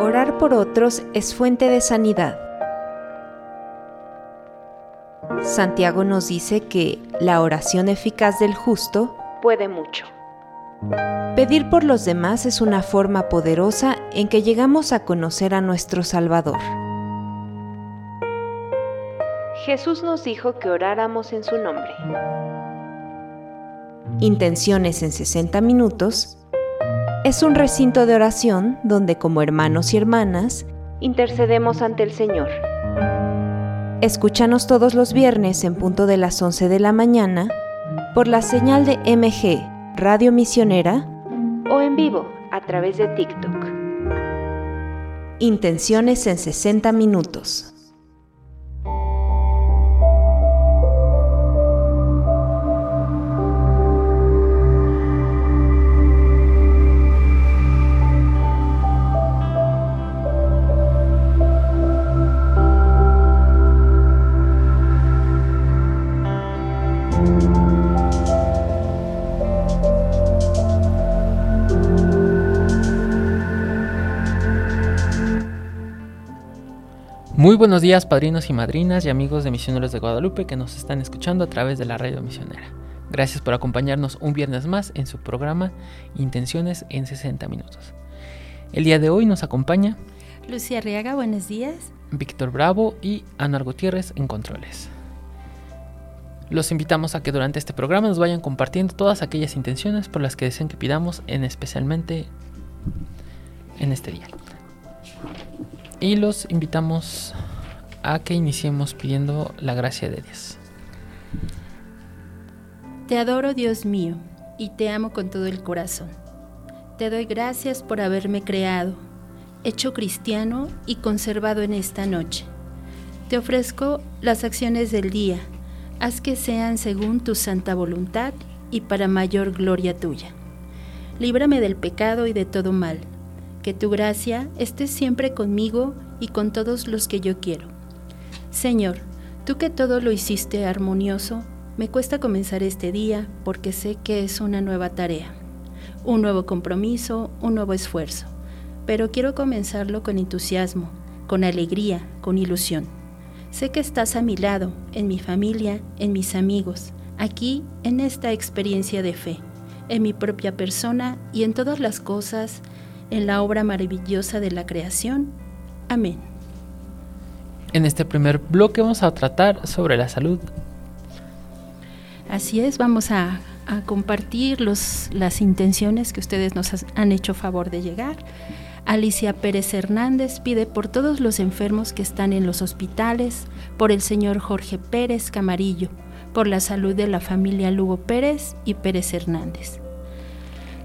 Orar por otros es fuente de sanidad. Santiago nos dice que la oración eficaz del justo puede mucho. Pedir por los demás es una forma poderosa en que llegamos a conocer a nuestro Salvador. Jesús nos dijo que oráramos en su nombre. Intenciones en 60 minutos es un recinto de oración donde como hermanos y hermanas intercedemos ante el Señor. Escúchanos todos los viernes en punto de las 11 de la mañana por la señal de MG Radio Misionera o en vivo a través de TikTok. Intenciones en 60 minutos. Muy buenos días, padrinos y madrinas y amigos de Misioneros de Guadalupe que nos están escuchando a través de la radio misionera. Gracias por acompañarnos un viernes más en su programa Intenciones en 60 minutos. El día de hoy nos acompaña Lucía Arriaga, buenos días. Víctor Bravo y Ana Gutiérrez en controles. Los invitamos a que durante este programa nos vayan compartiendo todas aquellas intenciones por las que deseen que pidamos, en especialmente en este día. Y los invitamos a que iniciemos pidiendo la gracia de Dios. Te adoro Dios mío y te amo con todo el corazón. Te doy gracias por haberme creado, hecho cristiano y conservado en esta noche. Te ofrezco las acciones del día, haz que sean según tu santa voluntad y para mayor gloria tuya. Líbrame del pecado y de todo mal que tu gracia esté siempre conmigo y con todos los que yo quiero. Señor, tú que todo lo hiciste armonioso, me cuesta comenzar este día porque sé que es una nueva tarea, un nuevo compromiso, un nuevo esfuerzo, pero quiero comenzarlo con entusiasmo, con alegría, con ilusión. Sé que estás a mi lado, en mi familia, en mis amigos, aquí en esta experiencia de fe, en mi propia persona y en todas las cosas en la obra maravillosa de la creación. Amén. En este primer bloque vamos a tratar sobre la salud. Así es, vamos a, compartir los, las intenciones que ustedes nos han hecho favor de llegar. Alicia Pérez Hernández pide por todos los enfermos que están en los hospitales, por el señor Jorge Pérez Camarillo, por la salud de la familia Lugo Pérez y Pérez Hernández.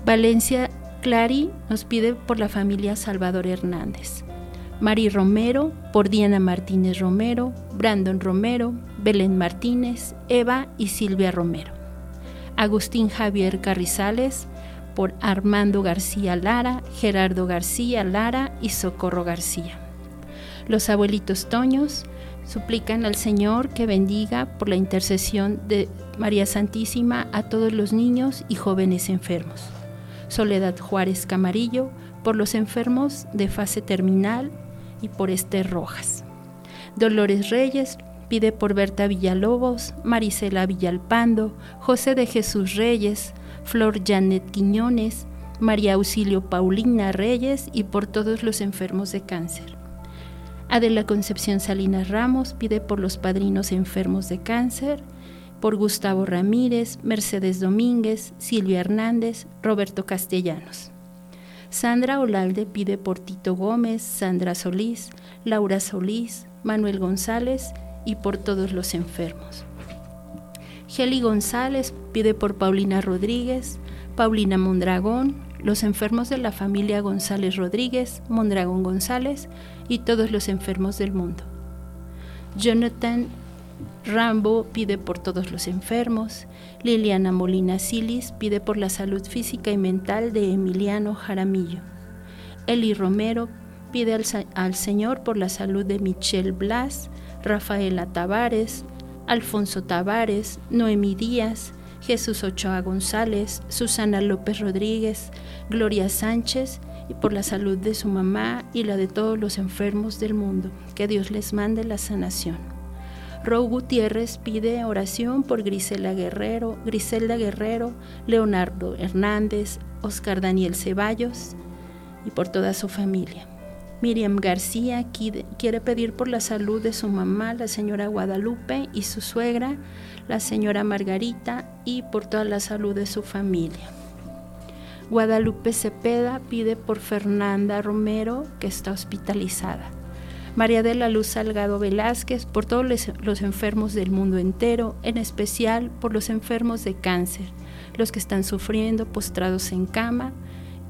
Valencia Clary nos pide por la familia Salvador Hernández. Mari Romero, por Diana Martínez Romero, Brandon Romero, Belén Martínez, Eva y Silvia Romero. Agustín Javier Carrizales, por Armando García Lara, Gerardo García Lara y Socorro García. Los abuelitos Toños suplican al Señor que bendiga por la intercesión de María Santísima a todos los niños y jóvenes enfermos. Soledad Juárez Camarillo, por los enfermos de fase terminal y por Esther Rojas. Dolores Reyes pide por Berta Villalobos, Marisela Villalpando, José de Jesús Reyes, Flor Janet Quiñones, María Auxilio Paulina Reyes y por todos los enfermos de cáncer. Adela Concepción Salinas Ramos pide por los padrinos enfermos de cáncer por Gustavo Ramírez, Mercedes Domínguez, Silvia Hernández, Roberto Castellanos. Sandra Olalde pide por Tito Gómez, Sandra Solís, Laura Solís, Manuel González y por todos los enfermos. Geli González pide por Paulina Rodríguez, Paulina Mondragón, los enfermos de la familia González Rodríguez, Mondragón González y todos los enfermos del mundo. Jonathan Rambo pide por todos los enfermos. Liliana Molina Silis pide por la salud física y mental de Emiliano Jaramillo. Eli Romero pide al, Señor por la salud de Michelle Blas, Rafaela Tavares, Alfonso Tavares, Noemí Díaz, Jesús Ochoa González, Susana López Rodríguez, Gloria Sánchez y por la salud de su mamá y la de todos los enfermos del mundo. Que Dios les mande la sanación. Rou Gutiérrez pide oración por Grisela Guerrero, Griselda Guerrero, Leonardo Hernández, Oscar Daniel Ceballos y por toda su familia. Miriam García quiere pedir por la salud de su mamá, la señora Guadalupe, y su suegra, la señora Margarita, y por toda la salud de su familia. Guadalupe Cepeda pide por Fernanda Romero, que está hospitalizada. María de la Luz Salgado Velázquez, por todos los enfermos del mundo entero, en especial por los enfermos de cáncer, los que están sufriendo postrados en cama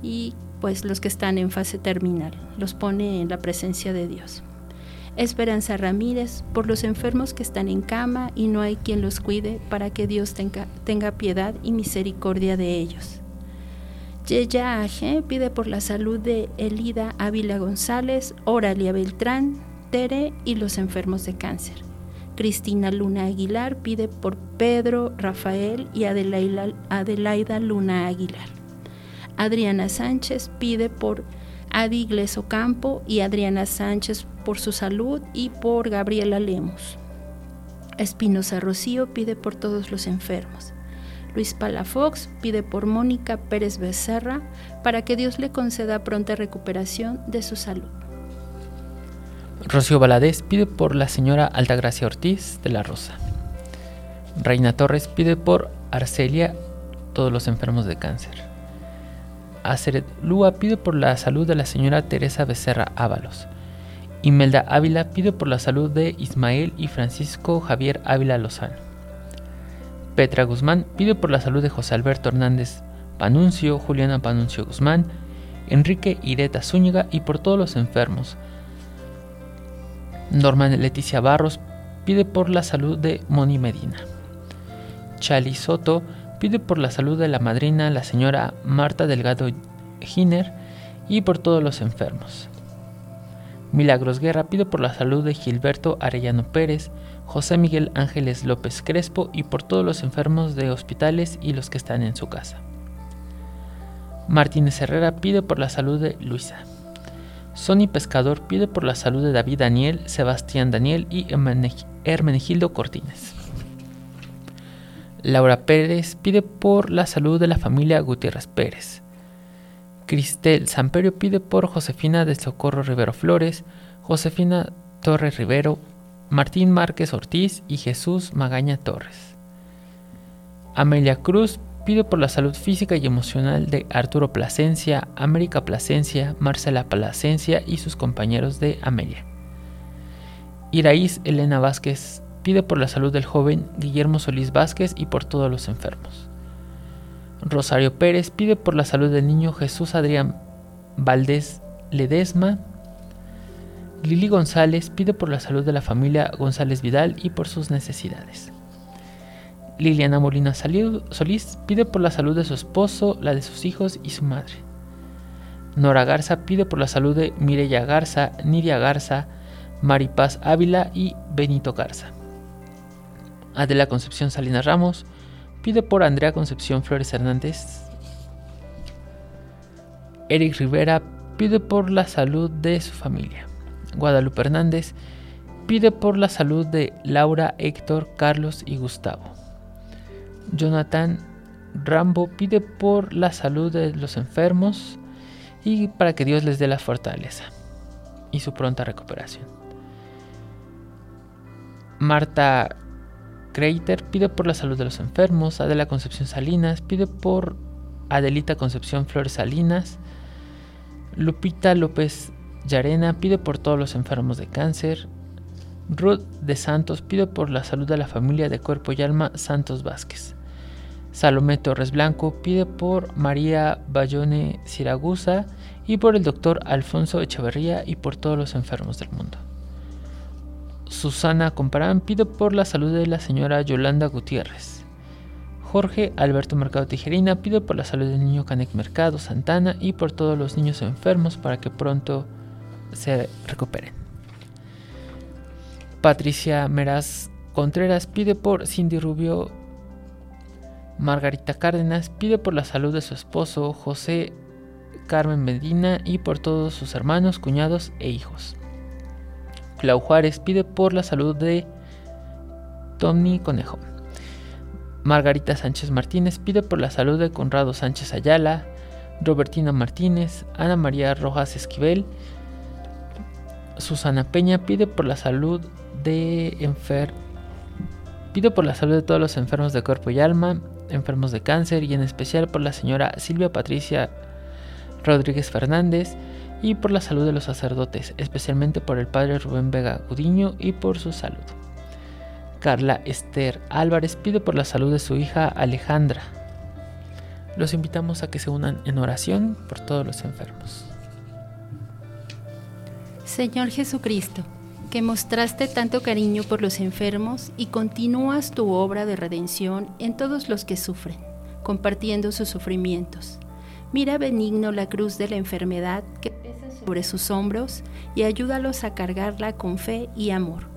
y pues los que están en fase terminal. Los pone en la presencia de Dios. Esperanza Ramírez, por los enfermos que están en cama y no hay quien los cuide, para que Dios tenga, tenga piedad y misericordia de ellos. Yeya Aje pide por la salud de Elida Ávila González, Oralia Beltrán, Tere y los enfermos de cáncer. Cristina Luna Aguilar pide por Pedro, Rafael y Adelaida, Luna Aguilar. Adriana Sánchez pide por Adi Igleso Campo y Adriana Sánchez por su salud y por Gabriela Lemos. Espinosa Rocío pide por todos los enfermos. Luis Palafox pide por Mónica Pérez Becerra para que Dios le conceda pronta recuperación de su salud. Rocío Valadez pide por la señora Altagracia Ortiz de la Rosa. Reina Torres pide por Arcelia, todos los enfermos de cáncer. Aceret Lua pide por la salud de la señora Teresa Becerra Ábalos. Imelda Ávila pide por la salud de Ismael y Francisco Javier Ávila Lozano. Petra Guzmán pide por la salud de José Alberto Hernández Panuncio, Juliana Panuncio Guzmán, Enrique Ireta Zúñiga y por todos los enfermos. Norman Leticia Barros pide por la salud de Moni Medina. Chali Soto pide por la salud de la madrina, la señora Marta Delgado Giner, y por todos los enfermos. Milagros Guerra pide por la salud de Gilberto Arellano Pérez, José Miguel Ángeles López Crespo y por todos los enfermos de hospitales y los que están en su casa. Martínez Herrera pide por la salud de Luisa. Sonny Pescador pide por la salud de David Daniel, Sebastián Daniel y Hermenegildo Cortines. Laura Pérez pide por la salud de la familia Gutiérrez Pérez. Cristel Samperio pide por Josefina de Socorro Rivero Flores, Josefina Torres Rivero, Martín Márquez Ortiz y Jesús Magaña Torres. Amelia Cruz pide por la salud física y emocional de Arturo Plasencia, América Plasencia, Marcela Plasencia y sus compañeros de Amelia. Iraíz Elena Vázquez pide por la salud del joven Guillermo Solís Vázquez y por todos los enfermos. Rosario Pérez pide por la salud del niño Jesús Adrián Valdés Ledesma Lili González pide por la salud de la familia González Vidal y por sus necesidades. Liliana Molina Solís pide por la salud de su esposo, la de sus hijos y su madre. Nora Garza pide por la salud de Mireya Garza, Nidia Garza, Maripaz Ávila y Benito Garza. Adela Concepción Salinas Ramos pide por Andrea Concepción Flores Hernández. Eric Rivera pide por la salud de su familia. Guadalupe Hernández pide por la salud de Laura, Héctor, Carlos y Gustavo. Jonathan Rambo pide por la salud de los enfermos y para que Dios les dé la fortaleza y su pronta recuperación. Marta Kreiter pide por la salud de los enfermos. Adela Concepción Salinas pide por Adelita Concepción Flores Salinas. Lupita López Yarena pide por todos los enfermos de cáncer. Ruth de Santos pide por la salud de la familia de cuerpo y alma Santos Vázquez. Salomé Torres Blanco pide por María Bayone Siragusa y por el doctor Alfonso Echeverría y por todos los enfermos del mundo. Susana Comparán pide por la salud de la señora Yolanda Gutiérrez. Jorge Alberto Mercado Tijerina pide por la salud del niño Canek Mercado Santana y por todos los niños enfermos para que pronto se recuperen. Patricia Meraz Contreras pide por Cindy Rubio. Margarita Cárdenas pide por la salud de su esposo José Carmen Medina y por todos sus hermanos, cuñados e hijos. Clau Juárez pide por la salud de Tony Conejo. Margarita Sánchez Martínez pide por la salud de Conrado Sánchez Ayala, Robertina Martínez, Ana María Rojas Esquivel, Susana Peña pide por la salud de enfer Pido por la salud de todos los enfermos de cuerpo y alma, enfermos de cáncer y en especial por la señora Silvia Patricia Rodríguez Fernández y por la salud de los sacerdotes, especialmente por el padre Rubén Vega Gudiño y por su salud. Carla Esther Álvarez pide por la salud de su hija Alejandra. Los invitamos a que se unan en oración por todos los enfermos. Señor Jesucristo, que mostraste tanto cariño por los enfermos y continúas tu obra de redención en todos los que sufren, compartiendo sus sufrimientos. Mira benigno la cruz de la enfermedad que sobre sus hombros y ayúdalos a cargarla con fe y amor.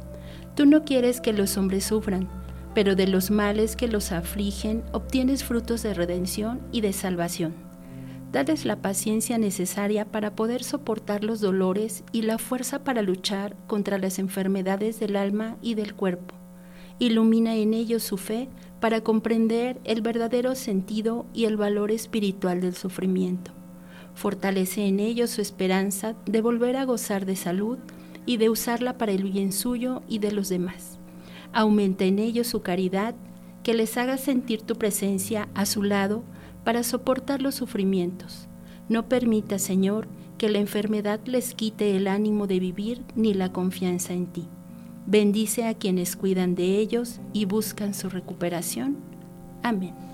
Tú no quieres que los hombres sufran, pero de los males que los afligen obtienes frutos de redención y de salvación. Dales la paciencia necesaria para poder soportar los dolores y la fuerza para luchar contra las enfermedades del alma y del cuerpo. Ilumina en ellos su fe para comprender el verdadero sentido y el valor espiritual del sufrimiento. Fortalece en ellos su esperanza de volver a gozar de salud y de usarla para el bien suyo y de los demás. Aumenta en ellos su caridad, que les haga sentir tu presencia a su lado para soportar los sufrimientos. No permita, Señor, que la enfermedad les quite el ánimo de vivir ni la confianza en ti. Bendice a quienes cuidan de ellos y buscan su recuperación. Amén.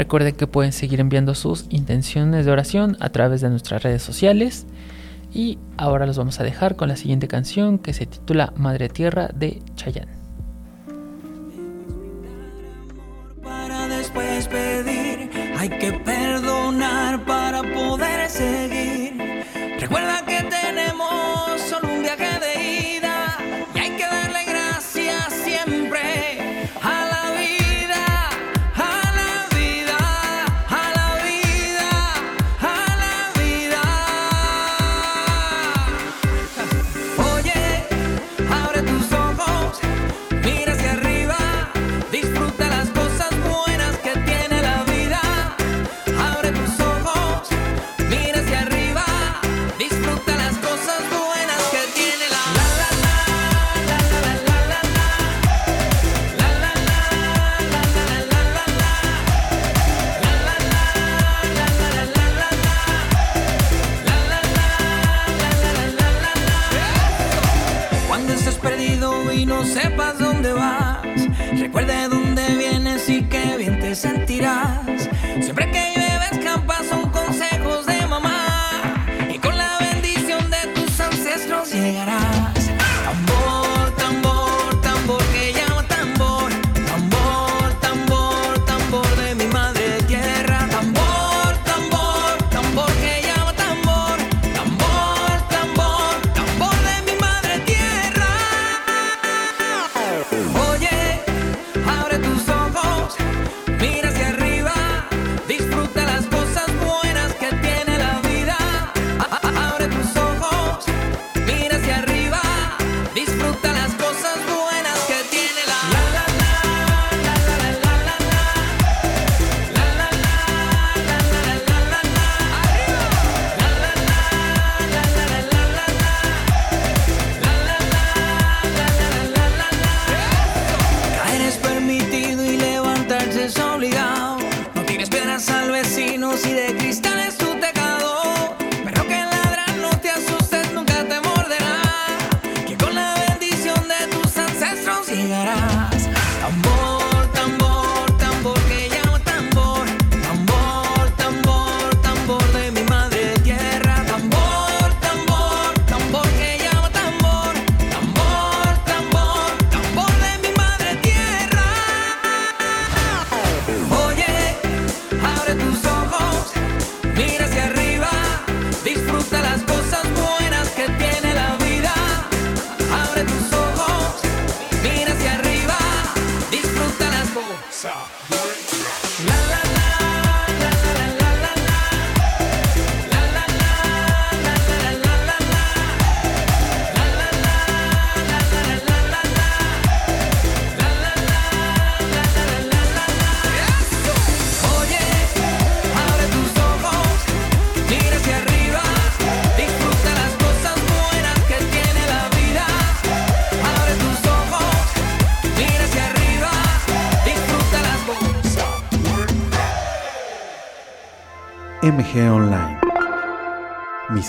Recuerden que pueden seguir enviando sus intenciones de oración a través de nuestras redes sociales. Y ahora los vamos a dejar con la siguiente canción que se titula Madre Tierra de Chayanne. Hay que perdonar para poder seguir.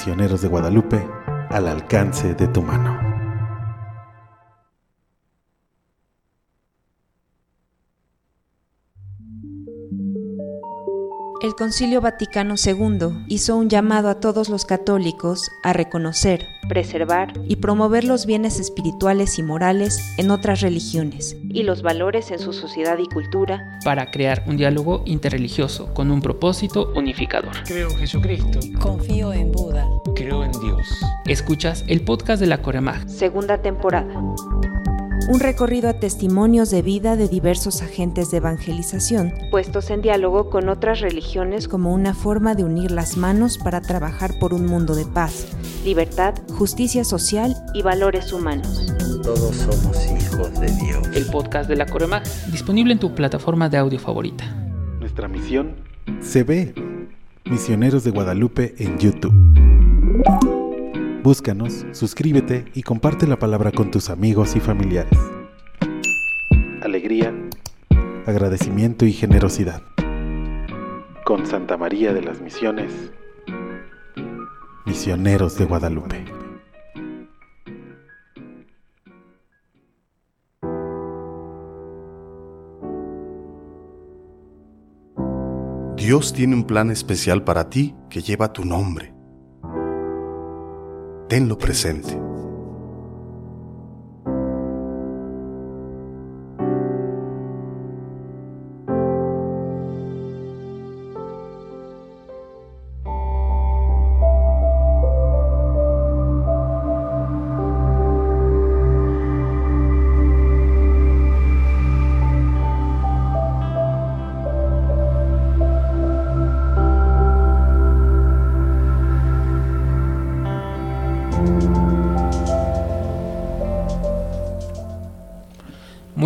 De Guadalupe al alcance de tu mano. El Concilio Vaticano II hizo un llamado a todos los católicos a reconocer, preservar y promover los bienes espirituales y morales en otras religiones y los valores en su sociedad y cultura para crear un diálogo interreligioso con un propósito unificador. Creo en Jesucristo. Confío en Buda. Creo en Dios. Escuchas el podcast de la Coremag. Segunda temporada. Un recorrido a testimonios de vida de diversos agentes de evangelización, puestos en diálogo con otras religiones como una forma de unir las manos para trabajar por un mundo de paz, libertad, justicia social y valores humanos. Todos somos hijos de Dios. El podcast de la Coremag, disponible en tu plataforma de audio favorita. Nuestra misión se ve. Misioneros de Guadalupe en YouTube. Búscanos, suscríbete y comparte la palabra con tus amigos y familiares. Alegría, agradecimiento y generosidad. Con Santa María de las Misiones, Misioneros de Guadalupe. Dios tiene un plan especial para ti que lleva tu nombre. Tenlo presente.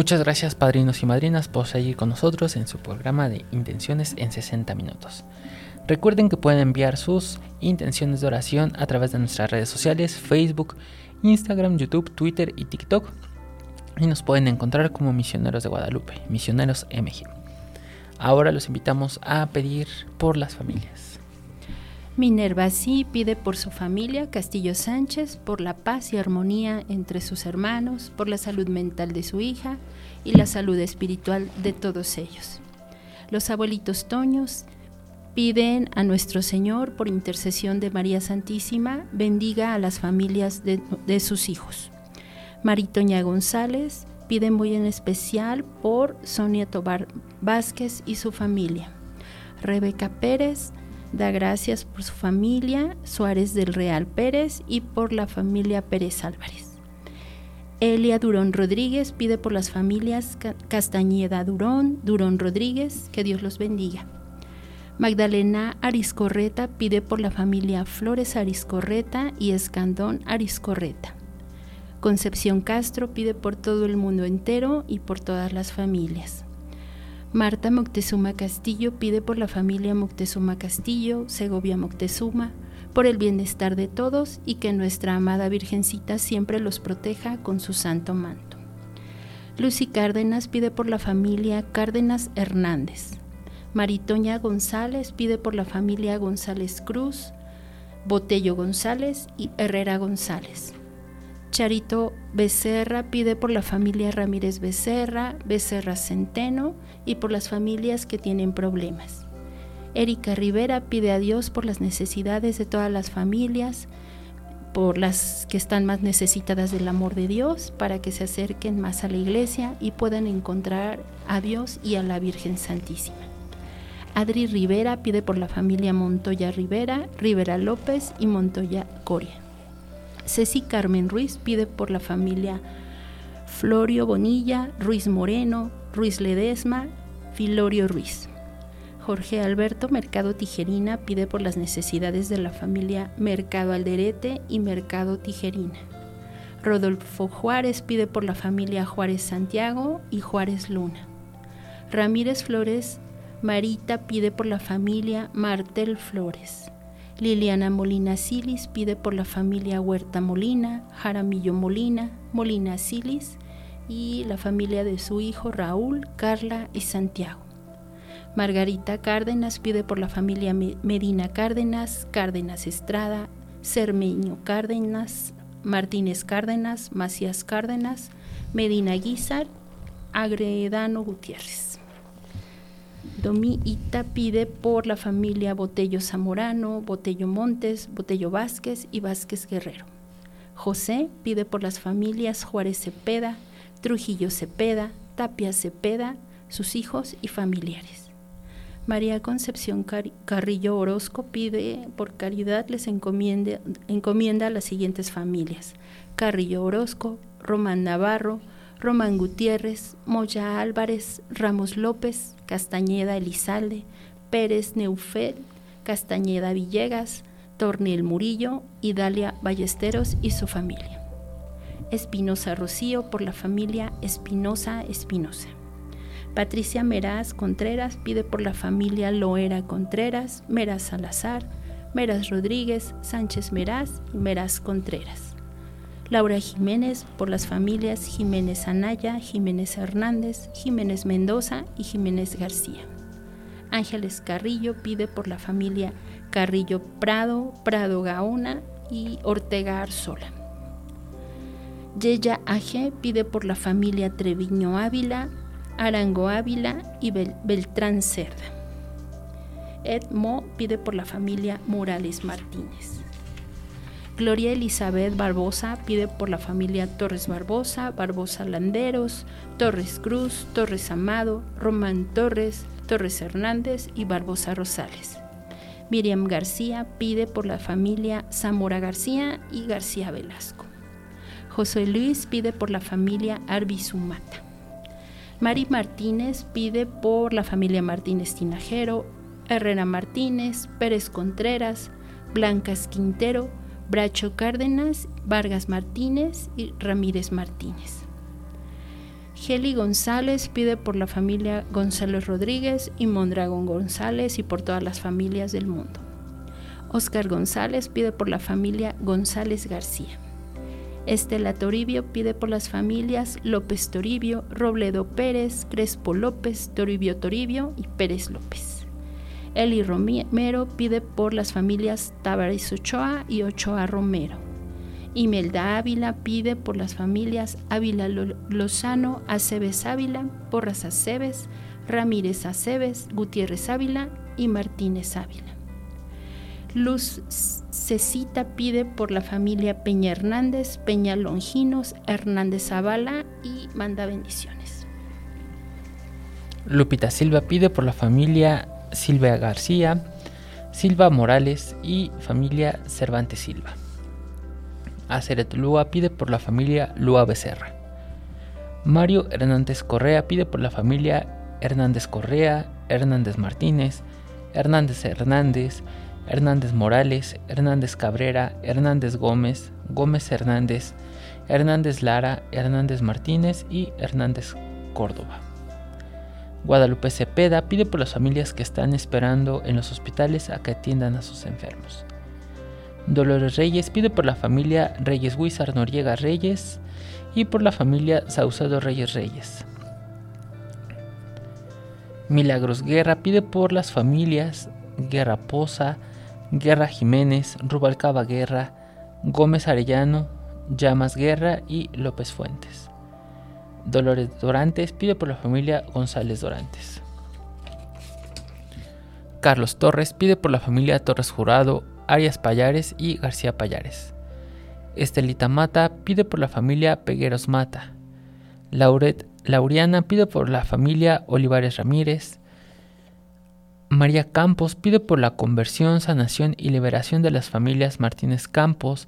Muchas gracias padrinos y madrinas por seguir con nosotros en su programa de Intenciones en 60 minutos. Recuerden que pueden enviar sus intenciones de oración a través de nuestras redes sociales, Facebook, Instagram, YouTube, Twitter y TikTok. Y nos pueden encontrar como Misioneros de Guadalupe, Misioneros MG. Ahora los invitamos a pedir por las familias. Minerva sí pide por su familia, Castillo Sánchez, por la paz y armonía entre sus hermanos, por la salud mental de su hija y la salud espiritual de todos ellos. Los abuelitos Toños piden a nuestro Señor, por intercesión de María Santísima, bendiga a las familias de, sus hijos. Maritoña González pide muy en especial por Sonia Tobar Vázquez y su familia. Rebeca Pérez Da gracias por su familia, Suárez del Real Pérez, y por la familia Pérez Álvarez. Elia Durón Rodríguez pide por las familias Castañeda Durón, Durón Rodríguez, que Dios los bendiga. Magdalena Ariscorreta pide por la familia Flores Ariscorreta y Escandón Ariscorreta. Concepción Castro pide por todo el mundo entero y por todas las familias. Marta Moctezuma Castillo pide por la familia Moctezuma Castillo, Segovia Moctezuma, por el bienestar de todos y que nuestra amada Virgencita siempre los proteja con su santo manto. Lucy Cárdenas pide por la familia Cárdenas Hernández. Maritoña González pide por la familia González Cruz, Botello González y Herrera González. Charito Becerra pide por la familia Ramírez Becerra, Becerra Centeno y por las familias que tienen problemas. Erika Rivera pide a Dios por las necesidades de todas las familias, por las que están más necesitadas del amor de Dios, para que se acerquen más a la iglesia y puedan encontrar a Dios y a la Virgen Santísima. Adri Rivera pide por la familia Montoya Rivera, Rivera López y Montoya Coria. Ceci Carmen Ruiz pide por la familia Florio Bonilla, Ruiz Moreno, Ruiz Ledesma, Filorio Ruiz. Jorge Alberto Mercado Tijerina pide por las necesidades de la familia Mercado Alderete y Mercado Tijerina. Rodolfo Juárez pide por la familia Juárez Santiago y Juárez Luna. Ramírez Flores Marita pide por la familia Martel Flores. Liliana Molina Silis pide por la familia Huerta Molina, Jaramillo Molina, Molina Silis y la familia de su hijo Raúl, Carla y Santiago. Margarita Cárdenas pide por la familia Medina Cárdenas, Cárdenas Estrada, Cermeño Cárdenas, Martínez Cárdenas, Macías Cárdenas, Medina Guizar, Agredano Gutiérrez. Ita pide por la familia Botello Zamorano, Botello Montes, Botello Vázquez y Vázquez Guerrero. José pide por las familias Juárez Cepeda, Trujillo Cepeda, Tapia Cepeda, sus hijos y familiares. María Concepción Carrillo Orozco pide por caridad les encomienda, encomienda a las siguientes familias. Carrillo Orozco, Román Navarro, Román Gutiérrez, Moya Álvarez, Ramos López, Castañeda Elizalde, Pérez Neufel, Castañeda Villegas, Tornil Murillo y Dalia Ballesteros y su familia. Espinosa Rocío por la familia Espinosa Espinosa. Patricia Meraz Contreras pide por la familia Loera Contreras, Meraz Salazar, Meraz Rodríguez, Sánchez Meraz y Meraz Contreras. Laura Jiménez por las familias Jiménez Anaya, Jiménez Hernández, Jiménez Mendoza y Jiménez García. Ángeles Carrillo pide por la familia Carrillo Prado, Prado Gaona y Ortega Arzola. Yeya Aje pide por la familia Treviño Ávila, Arango Ávila y Beltrán Cerda. Edmo pide por la familia Morales Martínez. Gloria Elizabeth Barbosa pide por la familia Torres Barbosa, Barbosa Landeros, Torres Cruz, Torres Amado, Román Torres, Torres Hernández y Barbosa Rosales. Miriam García pide por la familia Zamora García y García Velasco. José Luis pide por la familia Arbizumata. Mari Martínez pide por la familia Martínez Tinajero, Herrera Martínez, Pérez Contreras, Blancas Quintero, Bracho Cárdenas, Vargas Martínez y Ramírez Martínez. Geli González pide por la familia González Rodríguez y Mondragón González y por todas las familias del mundo. Oscar González pide por la familia González García. Estela Toribio pide por las familias López Toribio, Robledo Pérez, Crespo López, Toribio Toribio y Pérez López. Eli Romero pide por las familias Tavares Ochoa y Ochoa Romero. Imelda Ávila pide por las familias Ávila Lozano, Aceves Ávila, Porras Aceves, Ramírez Aceves, Gutiérrez Ávila y Martínez Ávila. Luz Cecita pide por la familia Peña Hernández, Peña Longinos, Hernández Zavala y manda bendiciones. Lupita Silva pide por la familia Silvia García, Silva Morales y familia Cervantes Silva. Aceret Lua pide por la familia Lua Becerra. Mario Hernández Correa pide por la familia Hernández Correa, Hernández Martínez, Hernández Hernández, Hernández Morales, Hernández Cabrera, Hernández Gómez, Gómez Hernández, Hernández Lara, Hernández Martínez y Hernández Córdoba. Guadalupe Cepeda pide por las familias que están esperando en los hospitales a que atiendan a sus enfermos. Dolores Reyes pide por la familia Reyes Huizar Noriega Reyes y por la familia Saucedo Reyes Reyes. Milagros Guerra pide por las familias Guerra Poza, Guerra Jiménez, Rubalcaba Guerra, Gómez Arellano, Llamas Guerra y López Fuentes. Dolores Dorantes pide por la familia González Dorantes. Carlos Torres pide por la familia Torres Jurado, Arias Payares y García Payares. Estelita Mata pide por la familia Pegueros Mata. Lauret Lauriana pide por la familia Olivares Ramírez. María Campos pide por la conversión, sanación y liberación de las familias Martínez Campos,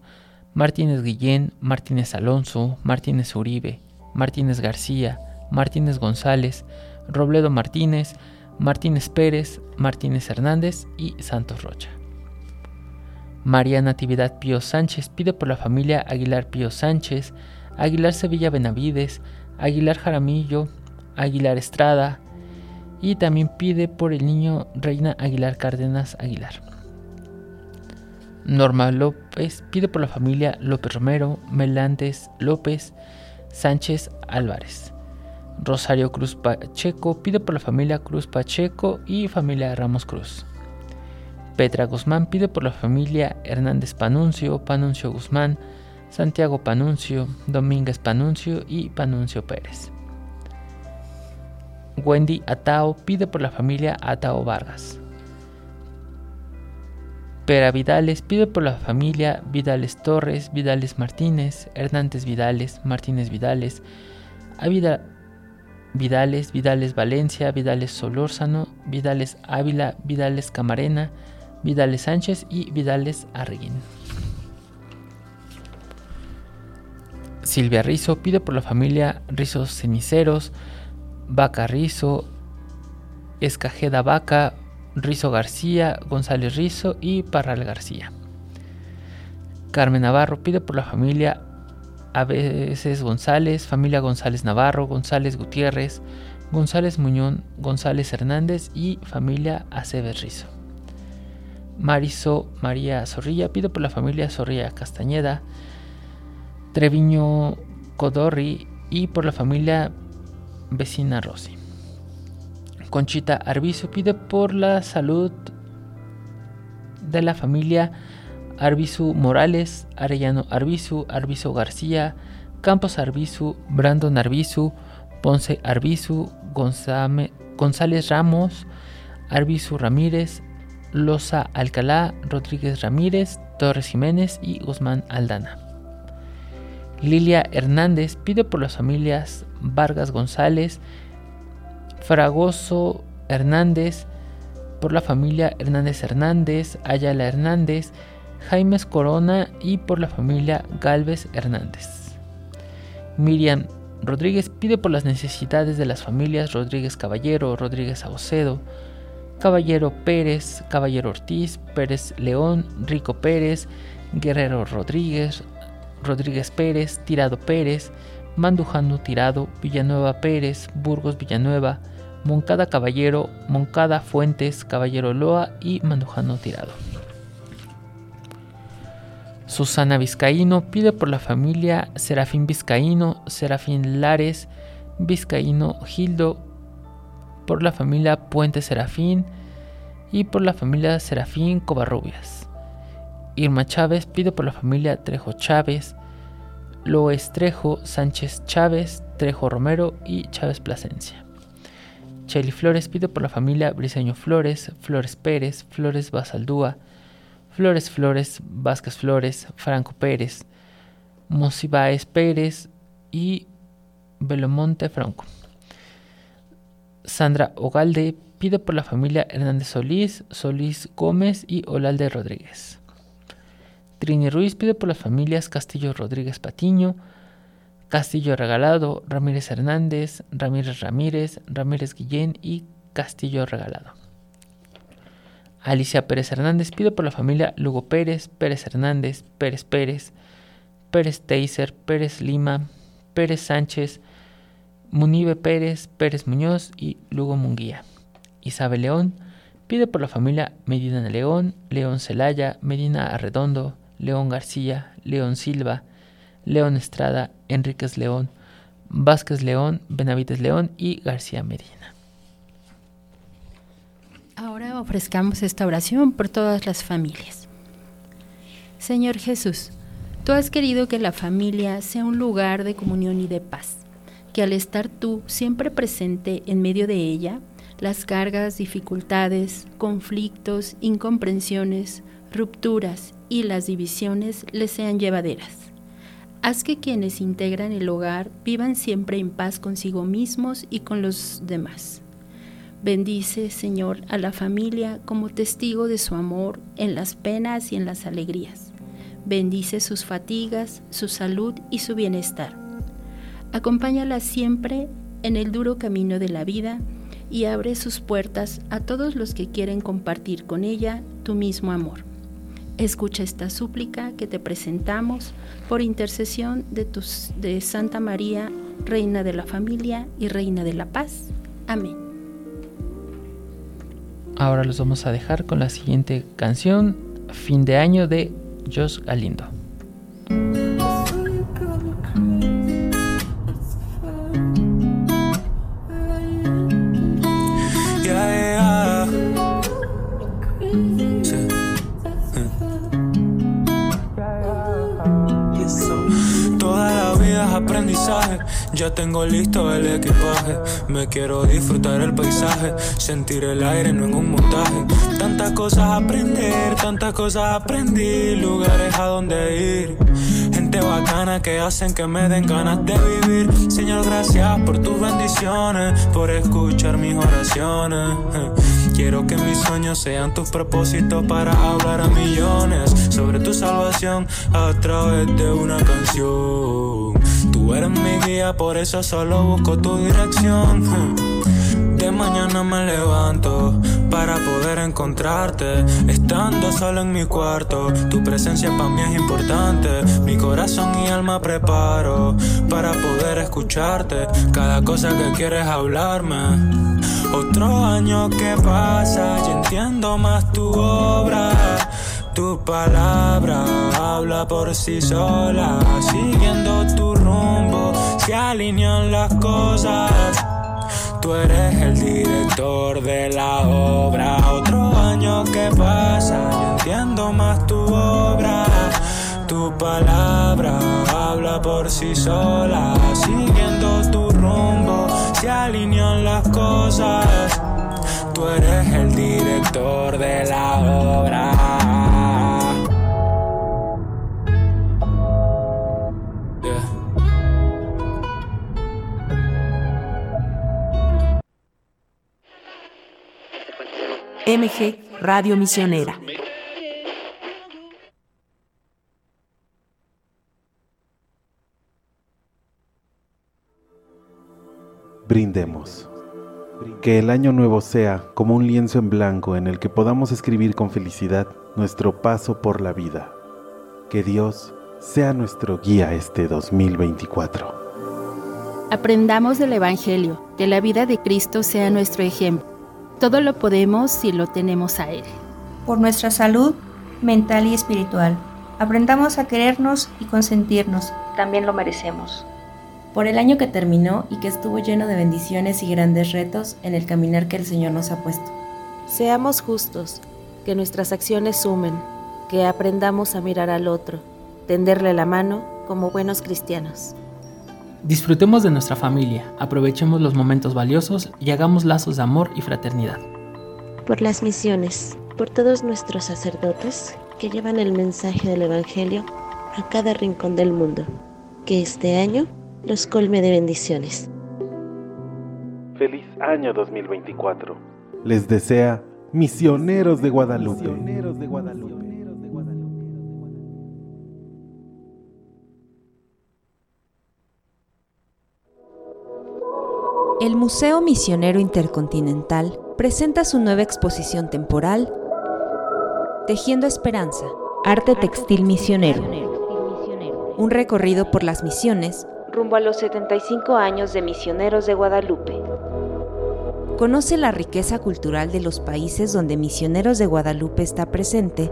Martínez Guillén, Martínez Alonso, Martínez Uribe, Martínez García, Martínez González, Robledo Martínez, Martínez Pérez, Martínez Hernández y Santos Rocha. María Natividad Pío Sánchez pide por la familia Aguilar Pío Sánchez, Aguilar Sevilla Benavides, Aguilar Jaramillo, Aguilar Estrada, y también pide por el niño Reina Aguilar Cárdenas Aguilar. Norma López pide por la familia López Romero, Melantes López, Sánchez Álvarez. Rosario Cruz Pacheco pide por la familia Cruz Pacheco y familia Ramos Cruz. Petra Guzmán pide por la familia Hernández Panuncio, Panuncio Guzmán, Santiago Panuncio, Domínguez Panuncio y Panuncio Pérez. Wendy Atao pide por la familia Atao Vargas. Pera Vidales pide por la familia Vidales Torres, Vidales Martínez, Hernández Vidales, Martínez Vidales, Ávila Vidales, Vidales Valencia, Vidales Solórzano, Vidales Ávila, Vidales Camarena, Vidales Sánchez y Vidales Arreguín. Silvia Rizo pide por la familia Rizos Ceniceros, Vaca Rizo, Escajeda Vaca, Rizo García, González Rizo y Parral García. Carmen Navarro pide por la familia a veces González, familia González Navarro, González Gutiérrez, González Muñón, González Hernández y familia Aceves Rizo. Mariso María Zorrilla pide por la familia Zorrilla Castañeda, Treviño Codorri y por la familia vecina Rossi. Conchita Arbizu pide por la salud de la familia Arbizu Morales, Arellano Arbizu, Arbizu García, Campos Arbizu, Brandon Arbizu, Ponce Arbizu, González Ramos, Arbizu Ramírez, Loza Alcalá, Rodríguez Ramírez, Torres Jiménez y Guzmán Aldana. Lilia Hernández pide por las familias Vargas González, Fragoso Hernández, por la familia Hernández Hernández, Ayala Hernández, Jaimes Corona y por la familia Galvez Hernández. Miriam Rodríguez pide por las necesidades de las familias Rodríguez Caballero, Rodríguez Aucedo, Caballero Pérez, Caballero Ortiz, Pérez León, Rico Pérez, Guerrero Rodríguez, Rodríguez Pérez, Tirado Pérez, Mandujano Tirado, Villanueva Pérez, Burgos Villanueva, Moncada Caballero, Moncada Fuentes, Caballero Loa y Mandujano Tirado. Susana Vizcaíno pide por la familia Serafín Vizcaíno, Serafín Lares, Vizcaíno Gildo, por la familia Puente Serafín y por la familia Serafín Covarrubias. Irma Chávez pide por la familia Trejo Chávez, Loes Trejo, Sánchez Chávez, Trejo Romero y Chávez Plasencia. Cheli Flores pide por la familia Briseño Flores, Flores Pérez, Flores Basaldúa, Flores Flores, Vázquez Flores, Franco Pérez, Mosibáez Pérez y Belomonte Franco. Sandra Ogalde pide por la familia Hernández Solís, Solís Gómez y Olalde Rodríguez. Trini Ruiz pide por las familias Castillo Rodríguez Patiño, Castillo Regalado, Ramírez Hernández, Ramírez Ramírez, Ramírez Guillén y Castillo Regalado. Alicia Pérez Hernández pide por la familia Lugo Pérez, Pérez Hernández, Pérez Pérez, Pérez Teiser, Pérez Lima, Pérez Sánchez, Munibe Pérez, Pérez Muñoz y Lugo Munguía. Isabel León pide por la familia Medina León, León Celaya, Medina Arredondo, León García, León Silva, León Estrada, Enríquez León, Vázquez León, Benavides León y García Medina. Ahora ofrezcamos esta oración por todas las familias. Señor Jesús, tú has querido que la familia sea un lugar de comunión y de paz, que al estar tú siempre presente en medio de ella, las cargas, dificultades, conflictos, incomprensiones, rupturas y las divisiones les sean llevaderas. Haz que quienes integran el hogar vivan siempre en paz consigo mismos y con los demás. Bendice, Señor, a la familia como testigo de su amor en las penas y en las alegrías. Bendice sus fatigas, su salud y su bienestar. Acompáñala siempre en el duro camino de la vida y abre sus puertas a todos los que quieren compartir con ella tu mismo amor. Escucha esta súplica que te presentamos por intercesión de, tus, de Santa María, Reina de la Familia y Reina de la Paz. Amén. Ahora los vamos a dejar con la siguiente canción, Fin de Año de Josh Galindo. Ya tengo listo el equipaje. Me quiero disfrutar el paisaje, sentir el aire, no en un montaje. Tantas cosas aprender, tantas cosas aprendí, lugares a donde ir. Gente bacana que hacen que me den ganas de vivir. Señor, gracias por tus bendiciones, por escuchar mis oraciones. Quiero que mis sueños sean tus propósitos para hablar a millones sobre tu salvación a través de una canción. Eres mi guía, por eso solo busco tu dirección. De mañana me levanto para poder encontrarte. Estando solo en mi cuarto, tu presencia para mí es importante. Mi corazón y alma preparo para poder escucharte. Cada cosa que quieres hablarme. Otro año que pasa y entiendo más tu obra. Tu palabra habla por sí sola, siguiendo tu se alinean las cosas. Tú eres el director de la obra. Otro año que pasa y entiendo más tu obra. Tu palabra habla por sí sola, siguiendo tu rumbo, se alinean las cosas. Tú eres el director de la obra. MG Radio Misionera. Brindemos. Que el año nuevo sea como un lienzo en blanco en el que podamos escribir con felicidad nuestro paso por la vida. Que Dios sea nuestro guía este 2024. Aprendamos del Evangelio, que la vida de Cristo sea nuestro ejemplo. Todo lo podemos si lo tenemos a Él. Por nuestra salud mental y espiritual, aprendamos a querernos y consentirnos. También lo merecemos. Por el año que terminó y que estuvo lleno de bendiciones y grandes retos en el caminar que el Señor nos ha puesto. Seamos justos, que nuestras acciones sumen, que aprendamos a mirar al otro, tenderle la mano como buenos cristianos. Disfrutemos de nuestra familia, aprovechemos los momentos valiosos y hagamos lazos de amor y fraternidad. Por las misiones, por todos nuestros sacerdotes que llevan el mensaje del Evangelio a cada rincón del mundo. Que este año los colme de bendiciones. Feliz año 2024. Les desea Misioneros de Guadalupe. Misioneros de Guadalupe. El Museo Misionero Intercontinental presenta su nueva exposición temporal Tejiendo Esperanza, Arte Textil Misionero. Un recorrido por las misiones rumbo a los 75 años de Misioneros de Guadalupe. Conoce la riqueza cultural de los países donde Misioneros de Guadalupe está presente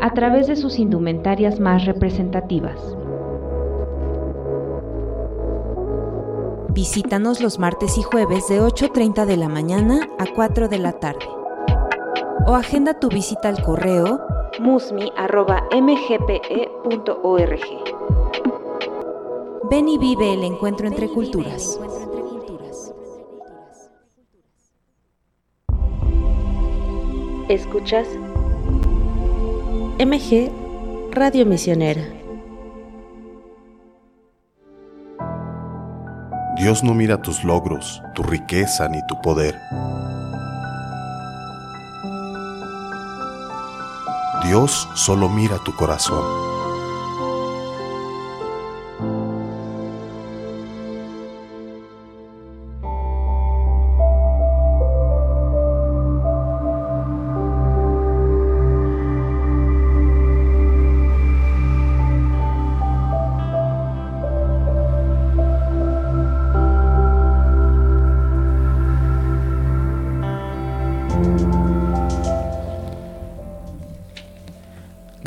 a través de sus indumentarias más representativas. Visítanos los martes y jueves de 8.30 de la mañana a 4 de la tarde. O agenda tu visita al correo musmi.mgpe.org. Ven y vive el encuentro entre culturas. Escuchas MG Radio Misionera. Dios no mira tus logros, tu riqueza ni tu poder. Dios solo mira tu corazón.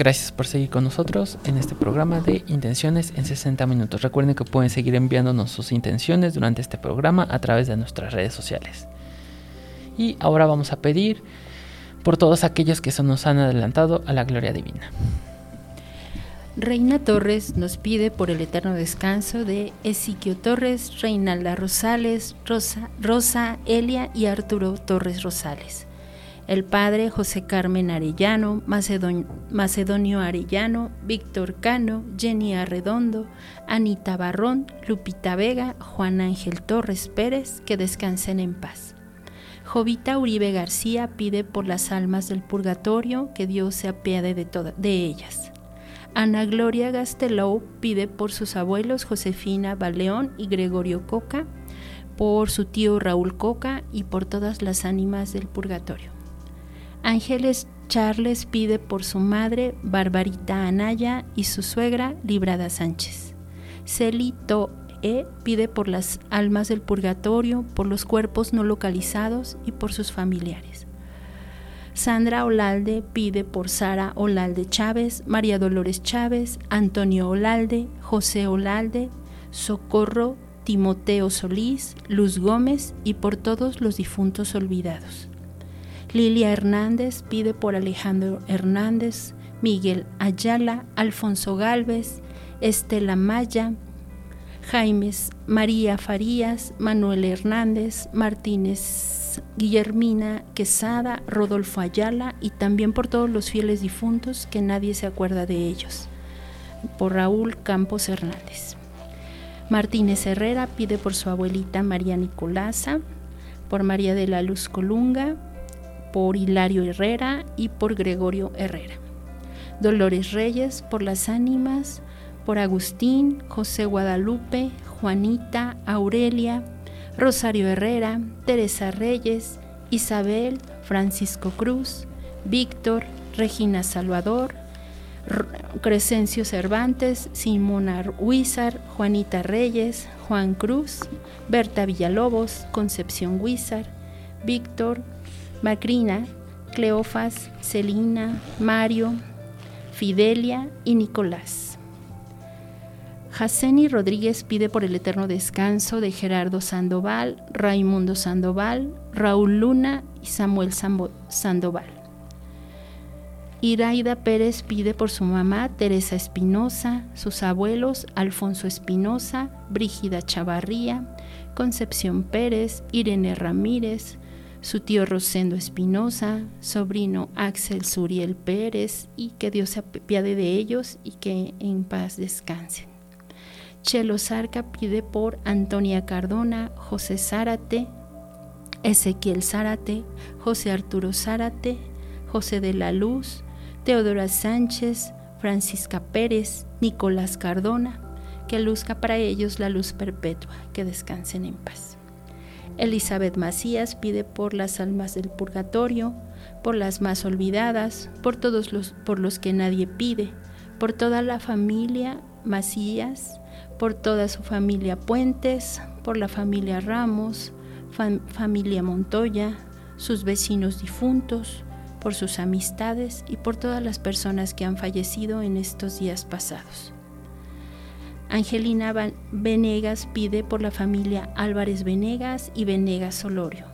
Gracias por seguir con nosotros en este programa de Intenciones en 60 minutos. Recuerden que pueden seguir enviándonos sus intenciones durante este programa a través de nuestras redes sociales. Y ahora vamos a pedir por todos aquellos que se nos han adelantado a la gloria divina. Reina Torres nos pide por el eterno descanso de Ezequiel Torres, Reinalda Rosales, Rosa, Rosa Elia y Arturo Torres Rosales. El padre José Carmen Arellano, Macedonio, Arellano, Víctor Cano, Jenny Arredondo, Anita Barrón, Lupita Vega, Juan Ángel Torres Pérez, que descansen en paz. Jovita Uribe García pide por las almas del purgatorio que Dios se apiade de, de ellas. Ana Gloria Gastelou pide por sus abuelos Josefina Baleón y Gregorio Coca, por su tío Raúl Coca y por todas las ánimas del purgatorio. Ángeles Charles pide por su madre Barbarita Anaya y su suegra Librada Sánchez. Celito E pide por las almas del purgatorio, por los cuerpos no localizados y por sus familiares. Sandra Olalde pide por Sara Olalde Chávez, María Dolores Chávez, Antonio Olalde, José Olalde, Socorro, Timoteo Solís, Luz Gómez y por todos los difuntos olvidados. Lilia Hernández pide por Alejandro Hernández, Miguel Ayala, Alfonso Galvez, Estela Maya, Jaimes María Farías, Manuel Hernández, Martínez Guillermina Quesada, Rodolfo Ayala y también por todos los fieles difuntos que nadie se acuerda de ellos. Por Raúl Campos Hernández. Martínez Herrera pide por su abuelita María Nicolasa, por María de la Luz Colunga, por Hilario Herrera y por Gregorio Herrera. Dolores Reyes por las ánimas, por Agustín, José Guadalupe, Juanita, Aurelia, Rosario Herrera, Teresa Reyes, Isabel, Francisco Cruz, Víctor, Regina Salvador, Crescencio Cervantes, Simona Huizar, Juanita Reyes, Juan Cruz, Berta Villalobos, Concepción Huizar, Víctor, Macrina, Cleofas, Celina, Mario, Fidelia y Nicolás. Jaceni Rodríguez pide por el eterno descanso de Gerardo Sandoval, Raimundo Sandoval, Raúl Luna y Samuel Sandoval. Iraida Pérez pide por su mamá Teresa Espinosa, sus abuelos Alfonso Espinosa, Brígida Chavarría, Concepción Pérez, Irene Ramírez, su tío Rosendo Espinosa, sobrino Axel Suriel Pérez y que Dios se apiade de ellos y que en paz descansen. Chelo Zarca pide por Antonia Cardona, José Zárate, Ezequiel Zárate, José Arturo Zárate, José de la Luz, Teodora Sánchez, Francisca Pérez, Nicolás Cardona, que luzca para ellos la luz perpetua, que descansen en paz. Elizabeth Macías pide por las almas del purgatorio, por las más olvidadas, por todos los por los que nadie pide, por toda la familia Macías, por toda su familia Puentes, por la familia Ramos, familia Montoya, sus vecinos difuntos, por sus amistades y por todas las personas que han fallecido en estos días pasados. Angelina Venegas pide por la familia Álvarez Venegas y Venegas Solorio.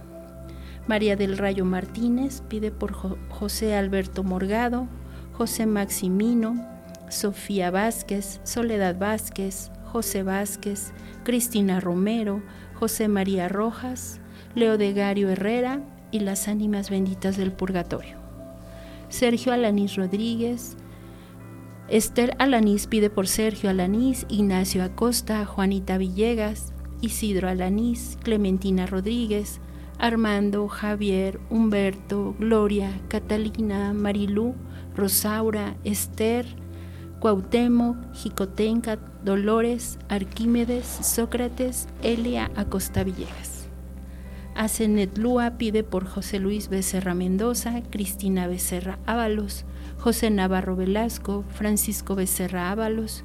María del Rayo Martínez pide por José Alberto Morgado, José Maximino, Sofía Vázquez, Soledad Vázquez, José Vázquez, Cristina Romero, José María Rojas, Leodegario Herrera y las ánimas benditas del purgatorio. Sergio Alanís Rodríguez, Esther Alanís pide por Sergio Alanís, Ignacio Acosta, Juanita Villegas, Isidro Alanís, Clementina Rodríguez, Armando, Javier, Humberto, Gloria, Catalina, Marilú, Rosaura, Esther, Cuauhtémoc, Jicotenca, Dolores, Arquímedes, Sócrates, Elia Acosta Villegas. Asenetlúa pide por José Luis Becerra Mendoza, Cristina Becerra Ábalos, José Navarro Velasco, Francisco Becerra Ábalos,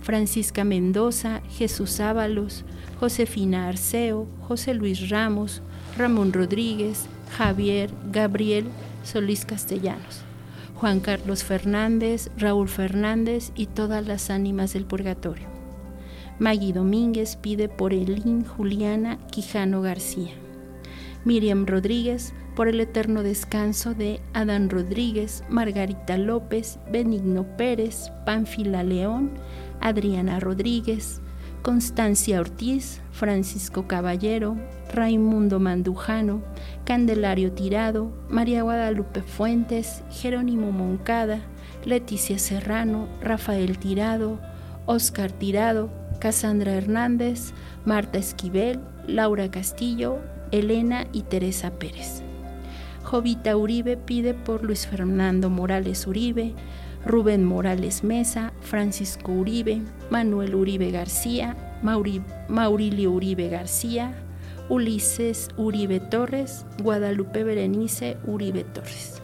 Francisca Mendoza, Jesús Ábalos, Josefina Arceo, José Luis Ramos, Ramón Rodríguez, Javier, Gabriel, Solís Castellanos. Juan Carlos Fernández, Raúl Fernández y todas las ánimas del purgatorio. Maggie Domínguez pide por Elín Juliana Quijano García. Miriam Rodríguez por el eterno descanso de Adán Rodríguez, Margarita López, Benigno Pérez, Pánfila León, Adriana Rodríguez, Constancia Ortiz, Francisco Caballero, Raimundo Mandujano, Candelario Tirado, María Guadalupe Fuentes, Jerónimo Moncada, Leticia Serrano, Rafael Tirado, Oscar Tirado, Casandra Hernández, Marta Esquivel, Laura Castillo, Elena y Teresa Pérez. Jovita Uribe pide por Luis Fernando Morales Uribe, Rubén Morales Mesa, Francisco Uribe, Manuel Uribe García, Maurilio Uribe García, Ulises Uribe Torres, Guadalupe Berenice Uribe Torres.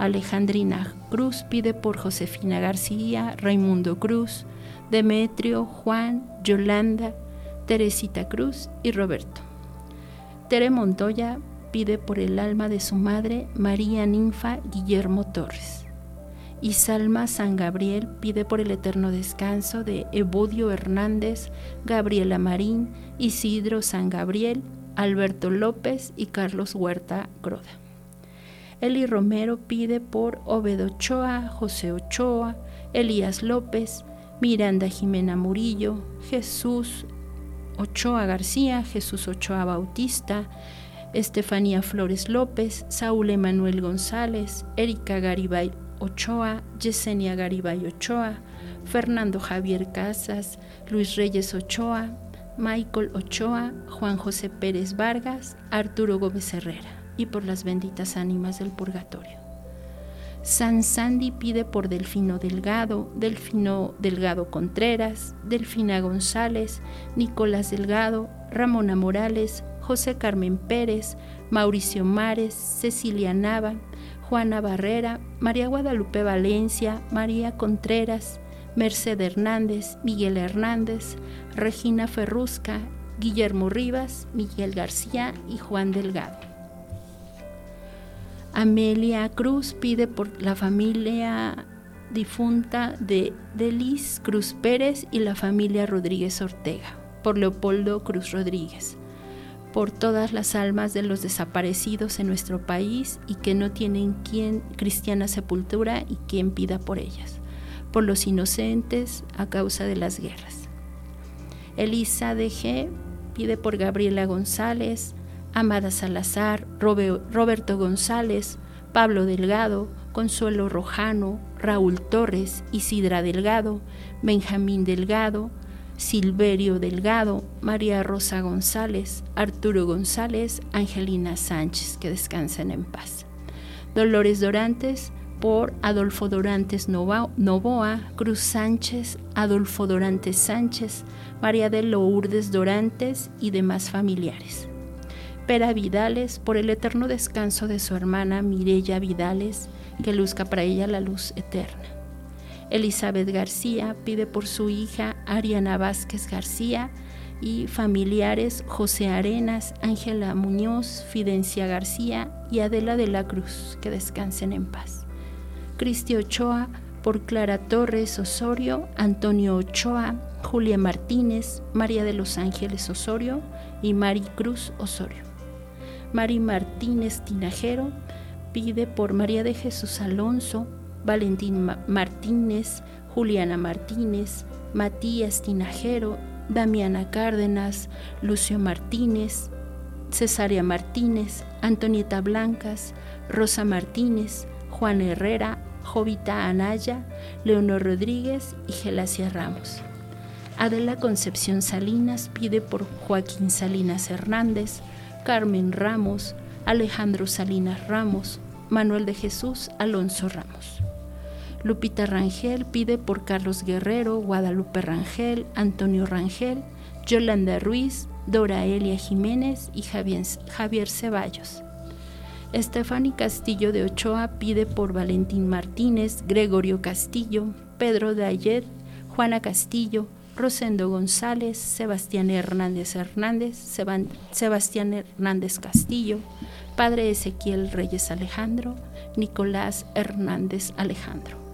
Alejandrina Cruz pide por Josefina García, Raimundo Cruz, Demetrio, Juan, Yolanda, Teresita Cruz y Roberto. Tere Montoya pide por el alma de su madre, María Ninfa Guillermo Torres. Y Salma San Gabriel pide por el eterno descanso de Ebudio Hernández, Gabriela Marín, Isidro San Gabriel, Alberto López y Carlos Huerta Groda. Eli Romero pide por Obed Ochoa, José Ochoa, Elías López, Miranda Jimena Murillo, Jesús Ochoa García, Jesús Ochoa Bautista, Estefanía Flores López, Saúl Emanuel González, Erika Garibay Ochoa, Yesenia Garibay Ochoa, Fernando Javier Casas, Luis Reyes Ochoa, Michael Ochoa, Juan José Pérez Vargas, Arturo Gómez Herrera y por las benditas ánimas del purgatorio. San Sandy pide por Delfino Delgado, Delfino Delgado Contreras, Delfina González, Nicolás Delgado, Ramona Morales, José Carmen Pérez, Mauricio Mares, Cecilia Nava, Juana Barrera, María Guadalupe Valencia, María Contreras, Merced Hernández, Miguel Hernández, Regina Ferrusca, Guillermo Rivas, Miguel García y Juan Delgado. Amelia Cruz pide por la familia difunta de Delis Cruz Pérez y la familia Rodríguez Ortega, por Leopoldo Cruz Rodríguez, por todas las almas de los desaparecidos en nuestro país y que no tienen quien cristiana sepultura y quien pida por ellas, por los inocentes a causa de las guerras. Elisa de G pide por Gabriela González, Amada Salazar, Roberto González, Pablo Delgado, Consuelo Rojano, Raúl Torres, Isidra Delgado, Benjamín Delgado, Silverio Delgado, María Rosa González, Arturo González, Angelina Sánchez, que descansen en paz. Dolores Dorantes, por Adolfo Dorantes Novoa, Cruz Sánchez, Adolfo Dorantes Sánchez, María de Lourdes Dorantes y demás familiares. Pera Vidales, por el eterno descanso de su hermana Mirella Vidales, que luzca para ella la luz eterna. Elizabeth García pide por su hija Ariana Vázquez García y familiares José Arenas, Ángela Muñoz, Fidencia García y Adela de la Cruz, que descansen en paz. Cristi Ochoa por Clara Torres Osorio, Antonio Ochoa, Julia Martínez, María de los Ángeles Osorio y Mari Cruz Osorio. Mari Martínez Tinajero pide por María de Jesús Alonso, Valentín Martínez, Juliana Martínez, Matías Tinajero, Damiana Cárdenas, Lucio Martínez, Cesárea Martínez, Antonieta Blancas, Rosa Martínez, Juan Herrera, Jovita Anaya, Leonor Rodríguez y Gelacia Ramos. Adela Concepción Salinas pide por Joaquín Salinas Hernández, Carmen Ramos, Alejandro Salinas Ramos, Manuel de Jesús Alonso Ramos. Lupita Rangel pide por Carlos Guerrero, Guadalupe Rangel, Antonio Rangel, Yolanda Ruiz, Dora Elia Jiménez y Javier, Ceballos. Estefany Castillo de Ochoa pide por Valentín Martínez, Gregorio Castillo, Pedro Dayet, Juana Castillo, Rosendo González, Sebastián Hernández Hernández, Sebastián Hernández Castillo, Padre Ezequiel Reyes Alejandro, Nicolás Hernández Alejandro.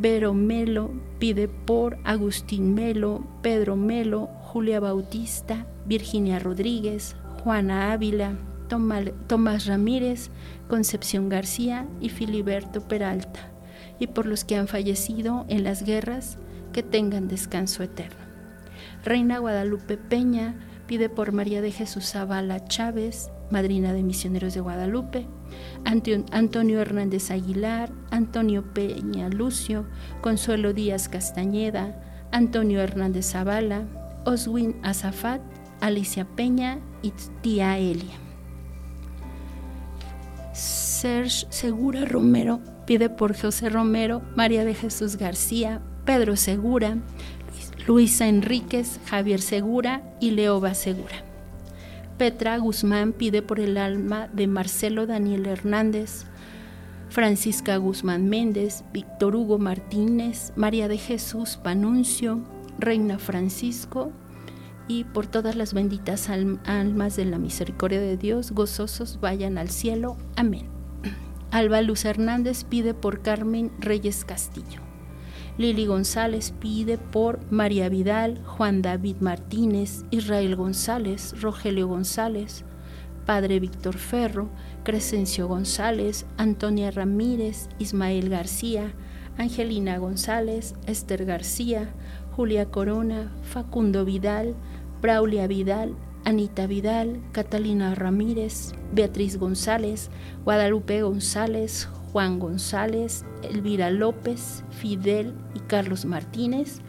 Vero Melo pide por Agustín Melo, Pedro Melo, Julia Bautista, Virginia Rodríguez, Juana Ávila, Tomás Ramírez, Concepción García y Filiberto Peralta, y por los que han fallecido en las guerras, que tengan descanso eterno. Reina Guadalupe Peña pide por María de Jesús Zavala Chávez, madrina de Misioneros de Guadalupe, Antonio Hernández Aguilar, Antonio Peña Lucio, Consuelo Díaz Castañeda, Antonio Hernández Zavala, Oswin Azafat, Alicia Peña y tía Elia. Serge Segura Romero pide por José Romero, María de Jesús García, Pedro Segura, Luisa Enríquez, Javier Segura y Leoba Segura. Petra Guzmán pide por el alma de Marcelo Daniel Hernández, Francisca Guzmán Méndez, Víctor Hugo Martínez, María de Jesús Panuncio, Reina Francisco y por todas las benditas almas de la misericordia de Dios, gozosos vayan al cielo. Amén. Alba Luz Hernández pide por Carmen Reyes Castillo. Lili González pide por María Vidal, Juan David Martínez, Israel González, Rogelio González, Padre Víctor Ferro, Crescencio González, Antonia Ramírez, Ismael García, Angelina González, Esther García, Julia Corona, Facundo Vidal, Braulia Vidal, Anita Vidal, Catalina Ramírez, Beatriz González, Guadalupe González, Juan González, Elvira López, Fidel y Carlos Martínez,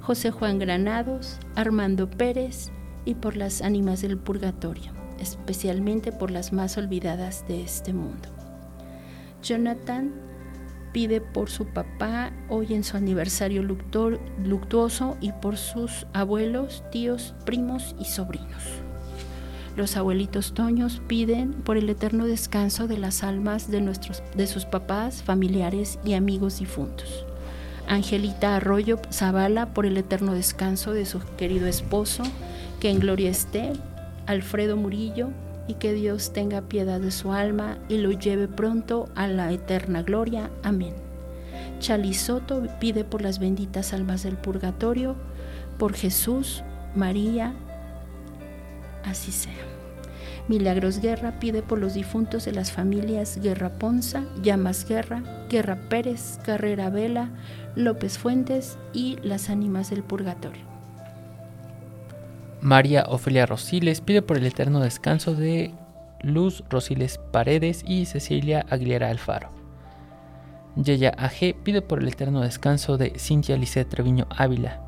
José Juan Granados, Armando Pérez y por las ánimas del purgatorio especialmente por las más olvidadas de este mundo. Jonathan pide por su papá hoy en su aniversario luctuoso y por sus abuelos, tíos, primos y sobrinos. Los abuelitos Toños piden por el eterno descanso de las almas de, nuestros, de sus papás, familiares y amigos difuntos. Angelita Arroyo Zavala por el eterno descanso de su querido esposo, que en gloria esté, Alfredo Murillo, y que Dios tenga piedad de su alma y lo lleve pronto a la eterna gloria. Amén. Chalizoto pide por las benditas almas del purgatorio, por Jesús, María, así sea. Milagros Guerra pide por los difuntos de las familias Guerra Ponza, Llamas Guerra, Guerra Pérez, Carrera Vela, López Fuentes y las ánimas del purgatorio. María Ofelia Rosiles pide por el eterno descanso de Luz Rosiles Paredes y Cecilia Aguilera Alfaro. Yeya AG pide por el eterno descanso de Cintia Lisset Treviño Ávila,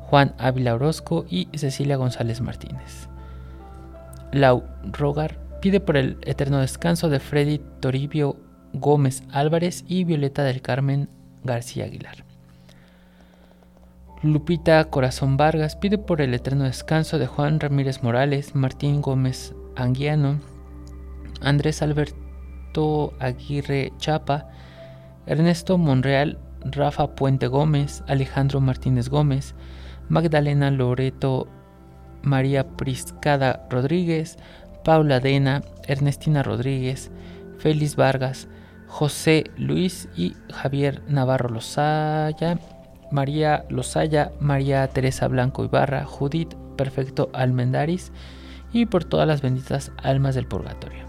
Juan Ávila Orozco y Cecilia González Martínez. Lau Rogar pide por el eterno descanso de Freddy Toribio Gómez Álvarez y Violeta del Carmen García Aguilar. Lupita Corazón Vargas pide por el eterno descanso de Juan Ramírez Morales, Martín Gómez Anguiano, Andrés Alberto Aguirre Chapa, Ernesto Monreal, Rafa Puente Gómez, Alejandro Martínez Gómez, Magdalena Loreto, María Priscada Rodríguez, Paula Dena, Ernestina Rodríguez, Félix Vargas, José Luis y Javier Navarro Lozaya María Lozaya, María Teresa Blanco Ibarra, Judith Perfecto Almendaris y por todas las benditas almas del purgatorio.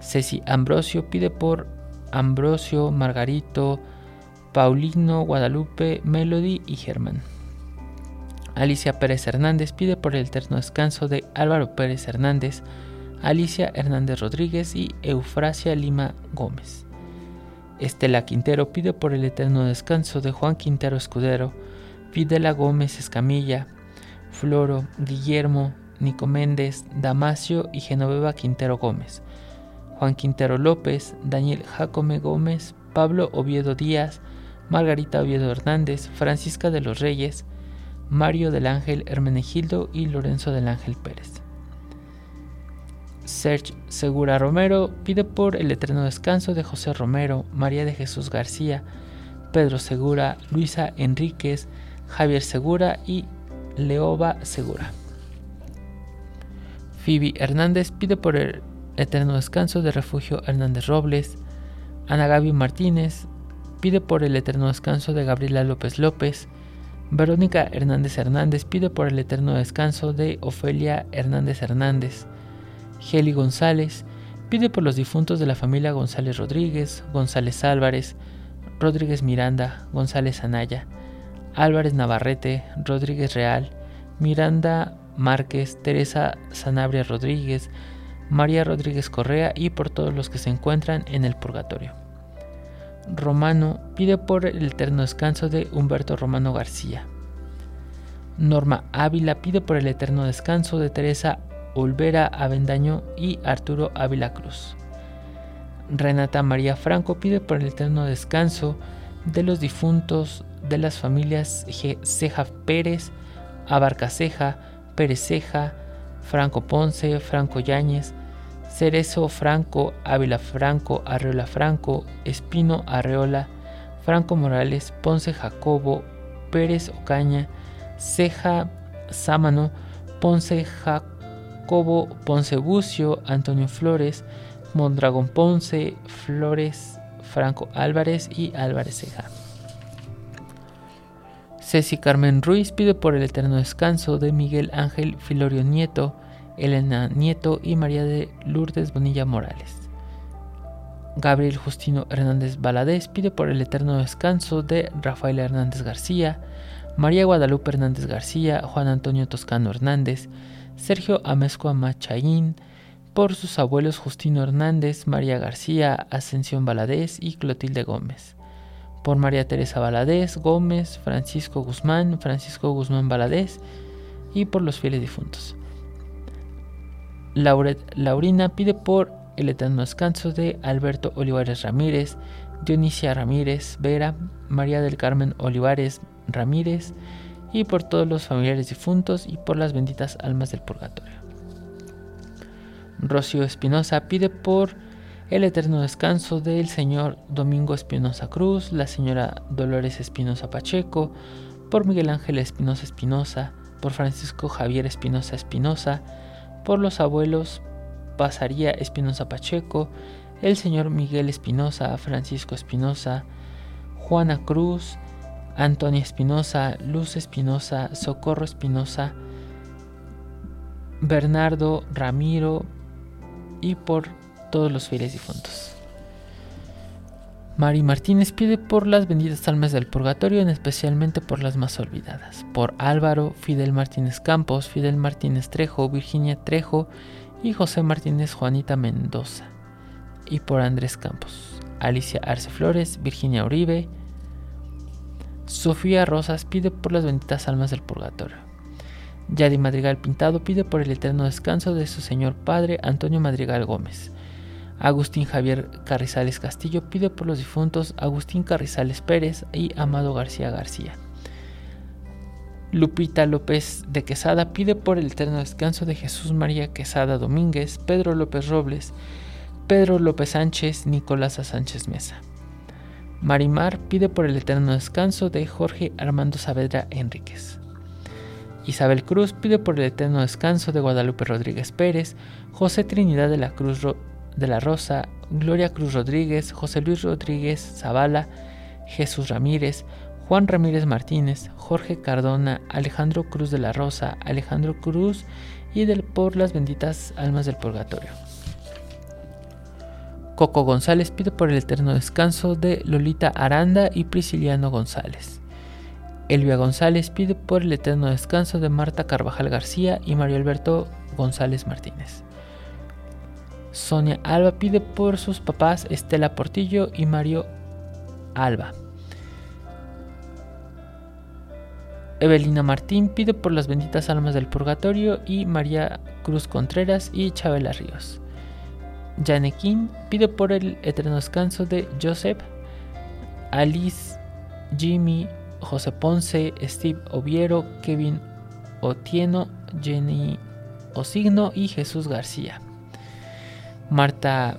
Ceci Ambrosio pide por Ambrosio, Margarito, Paulino, Guadalupe, Melody y Germán. Alicia Pérez Hernández pide por el eterno descanso de Álvaro Pérez Hernández, Alicia Hernández Rodríguez y Eufrasia Lima Gómez. Estela Quintero pide por el eterno descanso de Juan Quintero Escudero, Fidela Gómez Escamilla, Floro, Guillermo, Nico Méndez, Damasio y Genoveva Quintero Gómez, Juan Quintero López, Daniel Jacome Gómez, Pablo Oviedo Díaz, Margarita Oviedo Hernández, Francisca de los Reyes, Mario del Ángel Hermenegildo y Lorenzo del Ángel Pérez. Serge Segura Romero pide por el eterno descanso de José Romero, María de Jesús García, Pedro Segura, Luisa Enríquez, Javier Segura y Leoba Segura. Phoebe Hernández pide por el eterno descanso de Refugio Hernández Robles. Ana Gaby Martínez pide por el eterno descanso de Gabriela López López. Verónica Hernández Hernández pide por el eterno descanso de Ofelia Hernández Hernández. Geli González pide por los difuntos de la familia González Rodríguez, González Álvarez, Rodríguez Miranda, González Anaya, Álvarez Navarrete, Rodríguez Real, Miranda Márquez, Teresa Sanabria Rodríguez, María Rodríguez Correa y por todos los que se encuentran en el purgatorio. Romano pide por el eterno descanso de Humberto Romano García. Norma Ávila pide por el eterno descanso de Teresa Olvera Avendaño y Arturo Ávila Cruz. Renata María Franco pide por el eterno descanso de los difuntos de las familias Ceja Pérez, Abarca Ceja, Pérez Ceja, Franco Ponce, Franco Yáñez, Cerezo Franco, Ávila Franco, Arreola Franco, Espino Arreola, Franco Morales, Ponce Jacobo, Pérez Ocaña, Ceja Sámano, Ponce Jacobo, Ponce Bucio, Antonio Flores, Mondragón Ponce, Flores, Franco Álvarez y Álvarez Ceja. Ceci Carmen Ruiz pide por el eterno descanso de Miguel Ángel Filorio Nieto, Elena Nieto y María de Lourdes Bonilla Morales. Gabriel Justino Hernández Baladés pide por el eterno descanso de Rafael Hernández García, María Guadalupe Hernández García, Juan Antonio Toscano Hernández, Sergio Amezcua Machaín, por sus abuelos Justino Hernández, María García, Ascensión Baladés y Clotilde Gómez. Por María Teresa Baladés, Gómez, Francisco Guzmán, Francisco Guzmán Baladés y por los fieles difuntos. Lauret Laurina pide por el eterno descanso de Alberto Olivares Ramírez, Dionisia Ramírez Vera, María del Carmen Olivares Ramírez y por todos los familiares difuntos y por las benditas almas del purgatorio. Rocío Espinosa pide por el eterno descanso del señor Domingo Espinosa Cruz, la señora Dolores Espinosa Pacheco, por Miguel Ángel Espinosa Espinosa, por Francisco Javier Espinosa Espinosa, por los abuelos Pasaría Espinosa Pacheco, el señor Miguel Espinosa, Francisco Espinosa, Juana Cruz, Antonia Espinosa, Luz Espinosa, Socorro Espinosa, Bernardo Ramiro y por todos los fieles difuntos. Mari Martínez pide por las benditas almas del purgatorio, en especialmente por las más olvidadas, por Álvaro, Fidel Martínez Campos, Fidel Martínez Trejo, Virginia Trejo y José Martínez Juanita Mendoza, y por Andrés Campos, Alicia Arce Flores, Virginia Uribe, Sofía Rosas pide por las benditas almas del purgatorio. Yadi Madrigal Pintado pide por el eterno descanso de su señor padre Antonio Madrigal Gómez. Agustín Javier Carrizales Castillo pide por los difuntos Agustín Carrizales Pérez y Amado García García. Lupita López de Quesada pide por el eterno descanso de Jesús María Quesada Domínguez, Pedro López Robles, Pedro López Sánchez, Nicolás Sánchez Mesa. Marimar pide por el eterno descanso de Jorge Armando Saavedra Enríquez. Isabel Cruz pide por el eterno descanso de Guadalupe Rodríguez Pérez, José Trinidad de la Cruz de la Rosa, Gloria Cruz Rodríguez, José Luis Rodríguez Zavala, Jesús Ramírez, Juan Ramírez Martínez, Jorge Cardona, Alejandro Cruz de la Rosa, Alejandro Cruz y del, por las benditas almas del purgatorio. Coco González pide por el eterno descanso de Lolita Aranda y Prisciliano González. Elvia González pide por el eterno descanso de Marta Carvajal García y Mario Alberto González Martínez. Sonia Alba pide por sus papás Estela Portillo y Mario Alba. Evelina Martín pide por las benditas almas del purgatorio y María Cruz Contreras y Chabela Ríos. Janequín pide por el eterno descanso de Joseph, Alice, Jimmy, José Ponce, Steve Oviero, Kevin Otieno, Jenny Osigno y Jesús García. Marta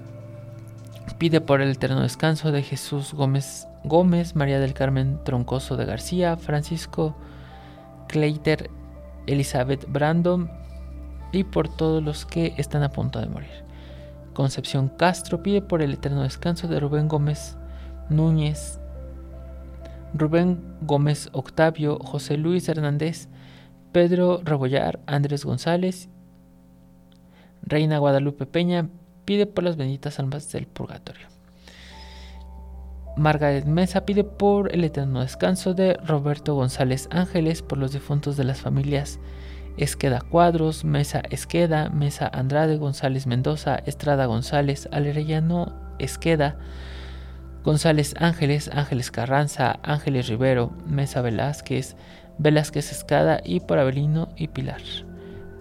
pide por el eterno descanso de Jesús Gómez Gómez, María del Carmen Troncoso de García, Francisco Cleiter, Elizabeth Brandon y por todos los que están a punto de morir. Concepción Castro pide por el eterno descanso de Rubén Gómez Núñez, Rubén Gómez Octavio, José Luis Hernández, Pedro Rebollar, Andrés González Reina Guadalupe Peña pide por las benditas almas del purgatorio. Margaret Mesa pide por el eterno descanso de Roberto González Ángeles por los difuntos de las familias Esqueda Cuadros, Mesa Esqueda, Mesa Andrade, González Mendoza, Estrada González, Alerellano Esqueda, González Ángeles, Ángeles Carranza, Ángeles Rivero, Mesa Velázquez, Velázquez Escada y por Abelino y Pilar.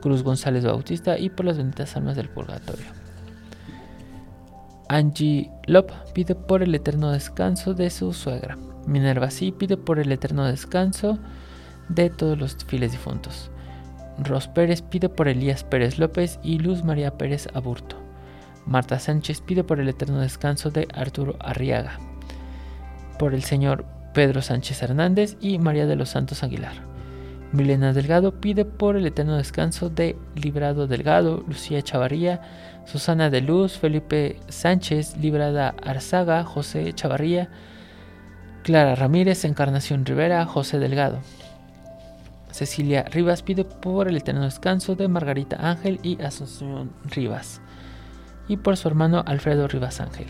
Cruz González Bautista y por las benditas almas del purgatorio. Angie Lop pide por el eterno descanso de su suegra. Minerva sí pide por el eterno descanso de todos los fieles difuntos. Ros Pérez pide por Elías Pérez López y Luz María Pérez Aburto. Marta Sánchez pide por el eterno descanso de Arturo Arriaga. Por el señor Pedro Sánchez Hernández y María de los Santos Aguilar. Milena Delgado pide por el eterno descanso de Librado Delgado, Lucía Chavarría, Susana de Luz, Felipe Sánchez, Librada Arzaga, José Chavarría, Clara Ramírez, Encarnación Rivera, José Delgado. Cecilia Rivas pide por el eterno descanso de Margarita Ángel y Asunción Rivas. Y por su hermano Alfredo Rivas Ángel.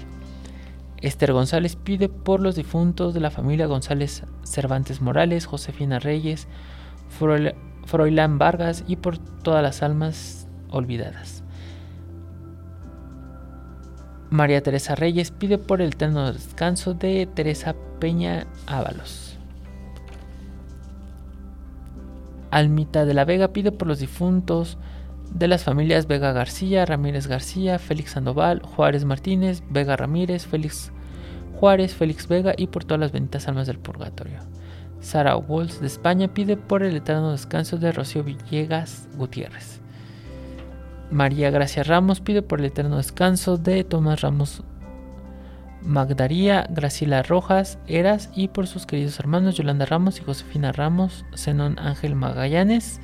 Esther González pide por los difuntos de la familia González Cervantes Morales, Josefina Reyes, Froilán Vargas y por todas las almas olvidadas. María Teresa Reyes pide por el eterno descanso de Teresa Peña Ábalos. Almita de la Vega pide por los difuntos de las familias Vega García, Ramírez García, Félix Sandoval, Juárez Martínez, Vega Ramírez, Félix Juárez, Félix Vega y por todas las benditas almas del purgatorio. Sara Walls de España pide por el eterno descanso de Rocío Villegas Gutiérrez. María Gracia Ramos pide por el eterno descanso de Tomás Ramos Magdaría, Graciela Rojas, Eras y por sus queridos hermanos Yolanda Ramos y Josefina Ramos, Zenón Ángel Magallanes.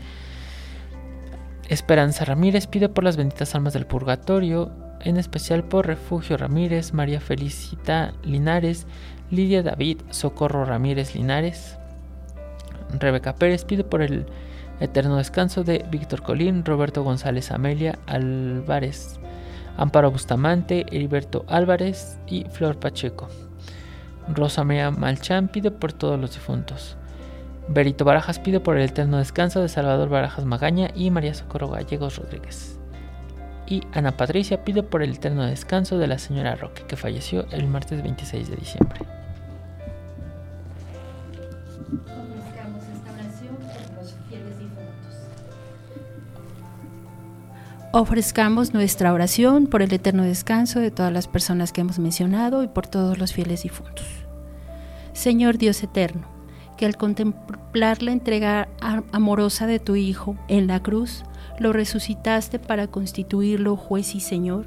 Esperanza Ramírez pide por las benditas almas del purgatorio, en especial por Refugio Ramírez, María Felicita Linares, Lidia David, Socorro Ramírez Linares, Rebeca Pérez pide por el eterno descanso de Víctor Colín, Roberto González Amelia Álvarez, Amparo Bustamante, Heriberto Álvarez y Flor Pacheco. Rosa María Malchán pide por todos los difuntos. Berito Barajas pide por el eterno descanso de Salvador Barajas Magaña y María Socorro Gallegos Rodríguez. Y Ana Patricia pide por el eterno descanso de la señora Roque, que falleció el martes 26 de diciembre. Ofrezcamos nuestra oración por el eterno descanso de todas las personas que hemos mencionado y por todos los fieles difuntos. Señor Dios eterno, que al contemplar la entrega amorosa de tu Hijo en la cruz, lo resucitaste para constituirlo juez y Señor,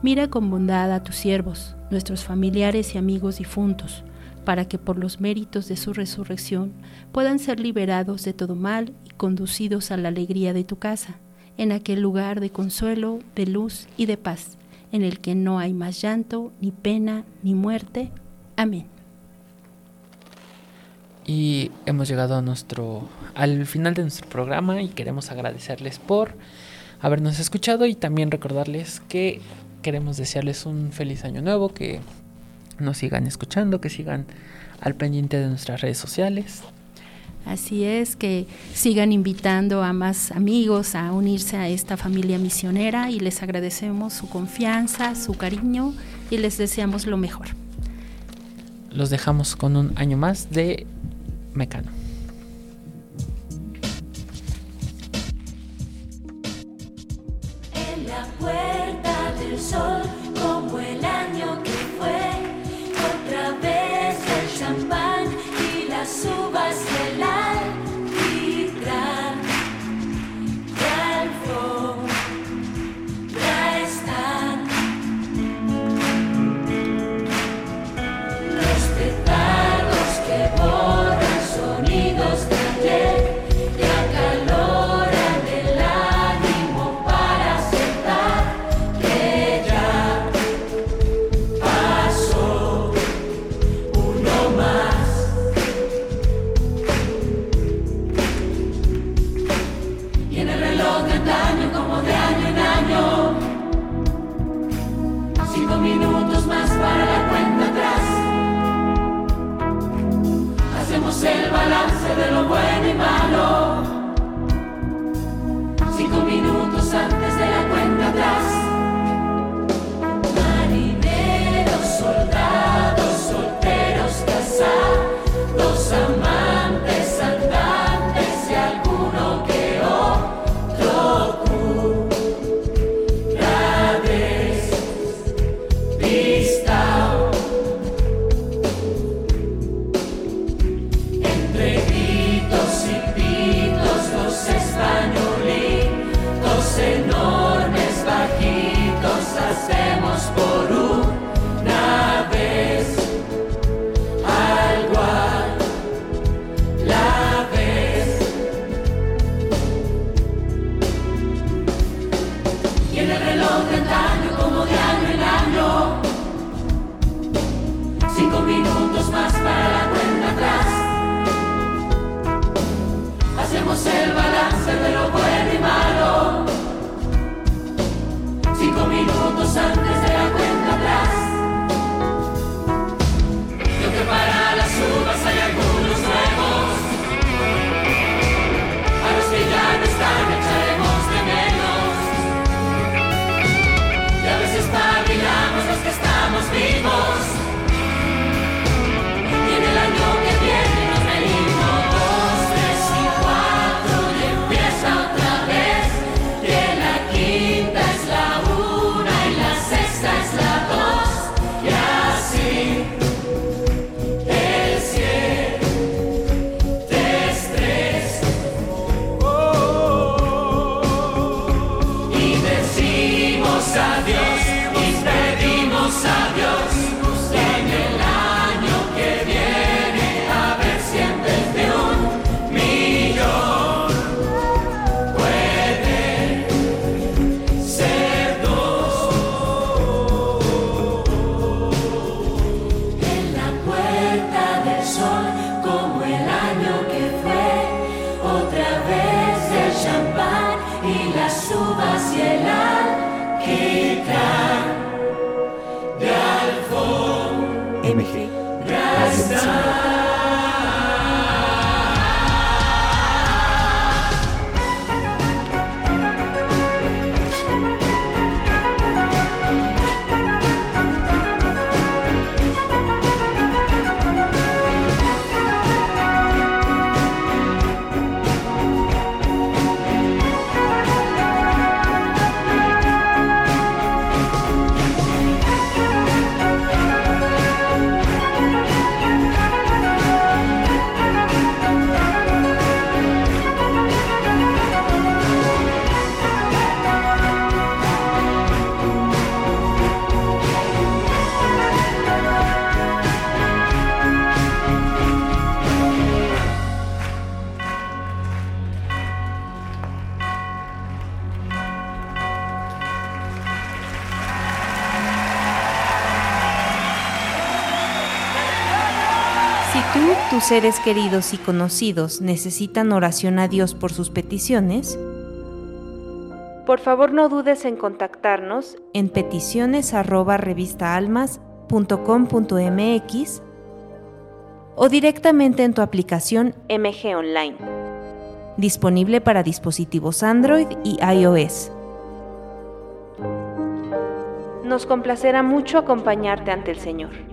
mira con bondad a tus siervos, nuestros familiares y amigos difuntos, para que por los méritos de su resurrección puedan ser liberados de todo mal y conducidos a la alegría de tu casa en aquel lugar de consuelo, de luz y de paz, en el que no hay más llanto, ni pena, ni muerte. Amén. Y hemos llegado a nuestro al final de nuestro programa y queremos agradecerles por habernos escuchado y también recordarles que queremos desearles un feliz año nuevo, que nos sigan escuchando, que sigan al pendiente de nuestras redes sociales. Así es, que sigan invitando a más amigos a unirse a esta familia misionera y les agradecemos su confianza, su cariño y les deseamos lo mejor. Los dejamos con un año más de Mecano. En la puerta del sol, como el año que fue, otra vez el champán y las uvas el balance de lo bueno y malo. seres queridos y conocidos necesitan oración a Dios por sus peticiones, por favor no dudes en contactarnos en peticiones@revistaalmas.com.mx o directamente en tu aplicación MG Online, disponible para dispositivos Android y iOS. Nos complacerá mucho acompañarte ante el Señor.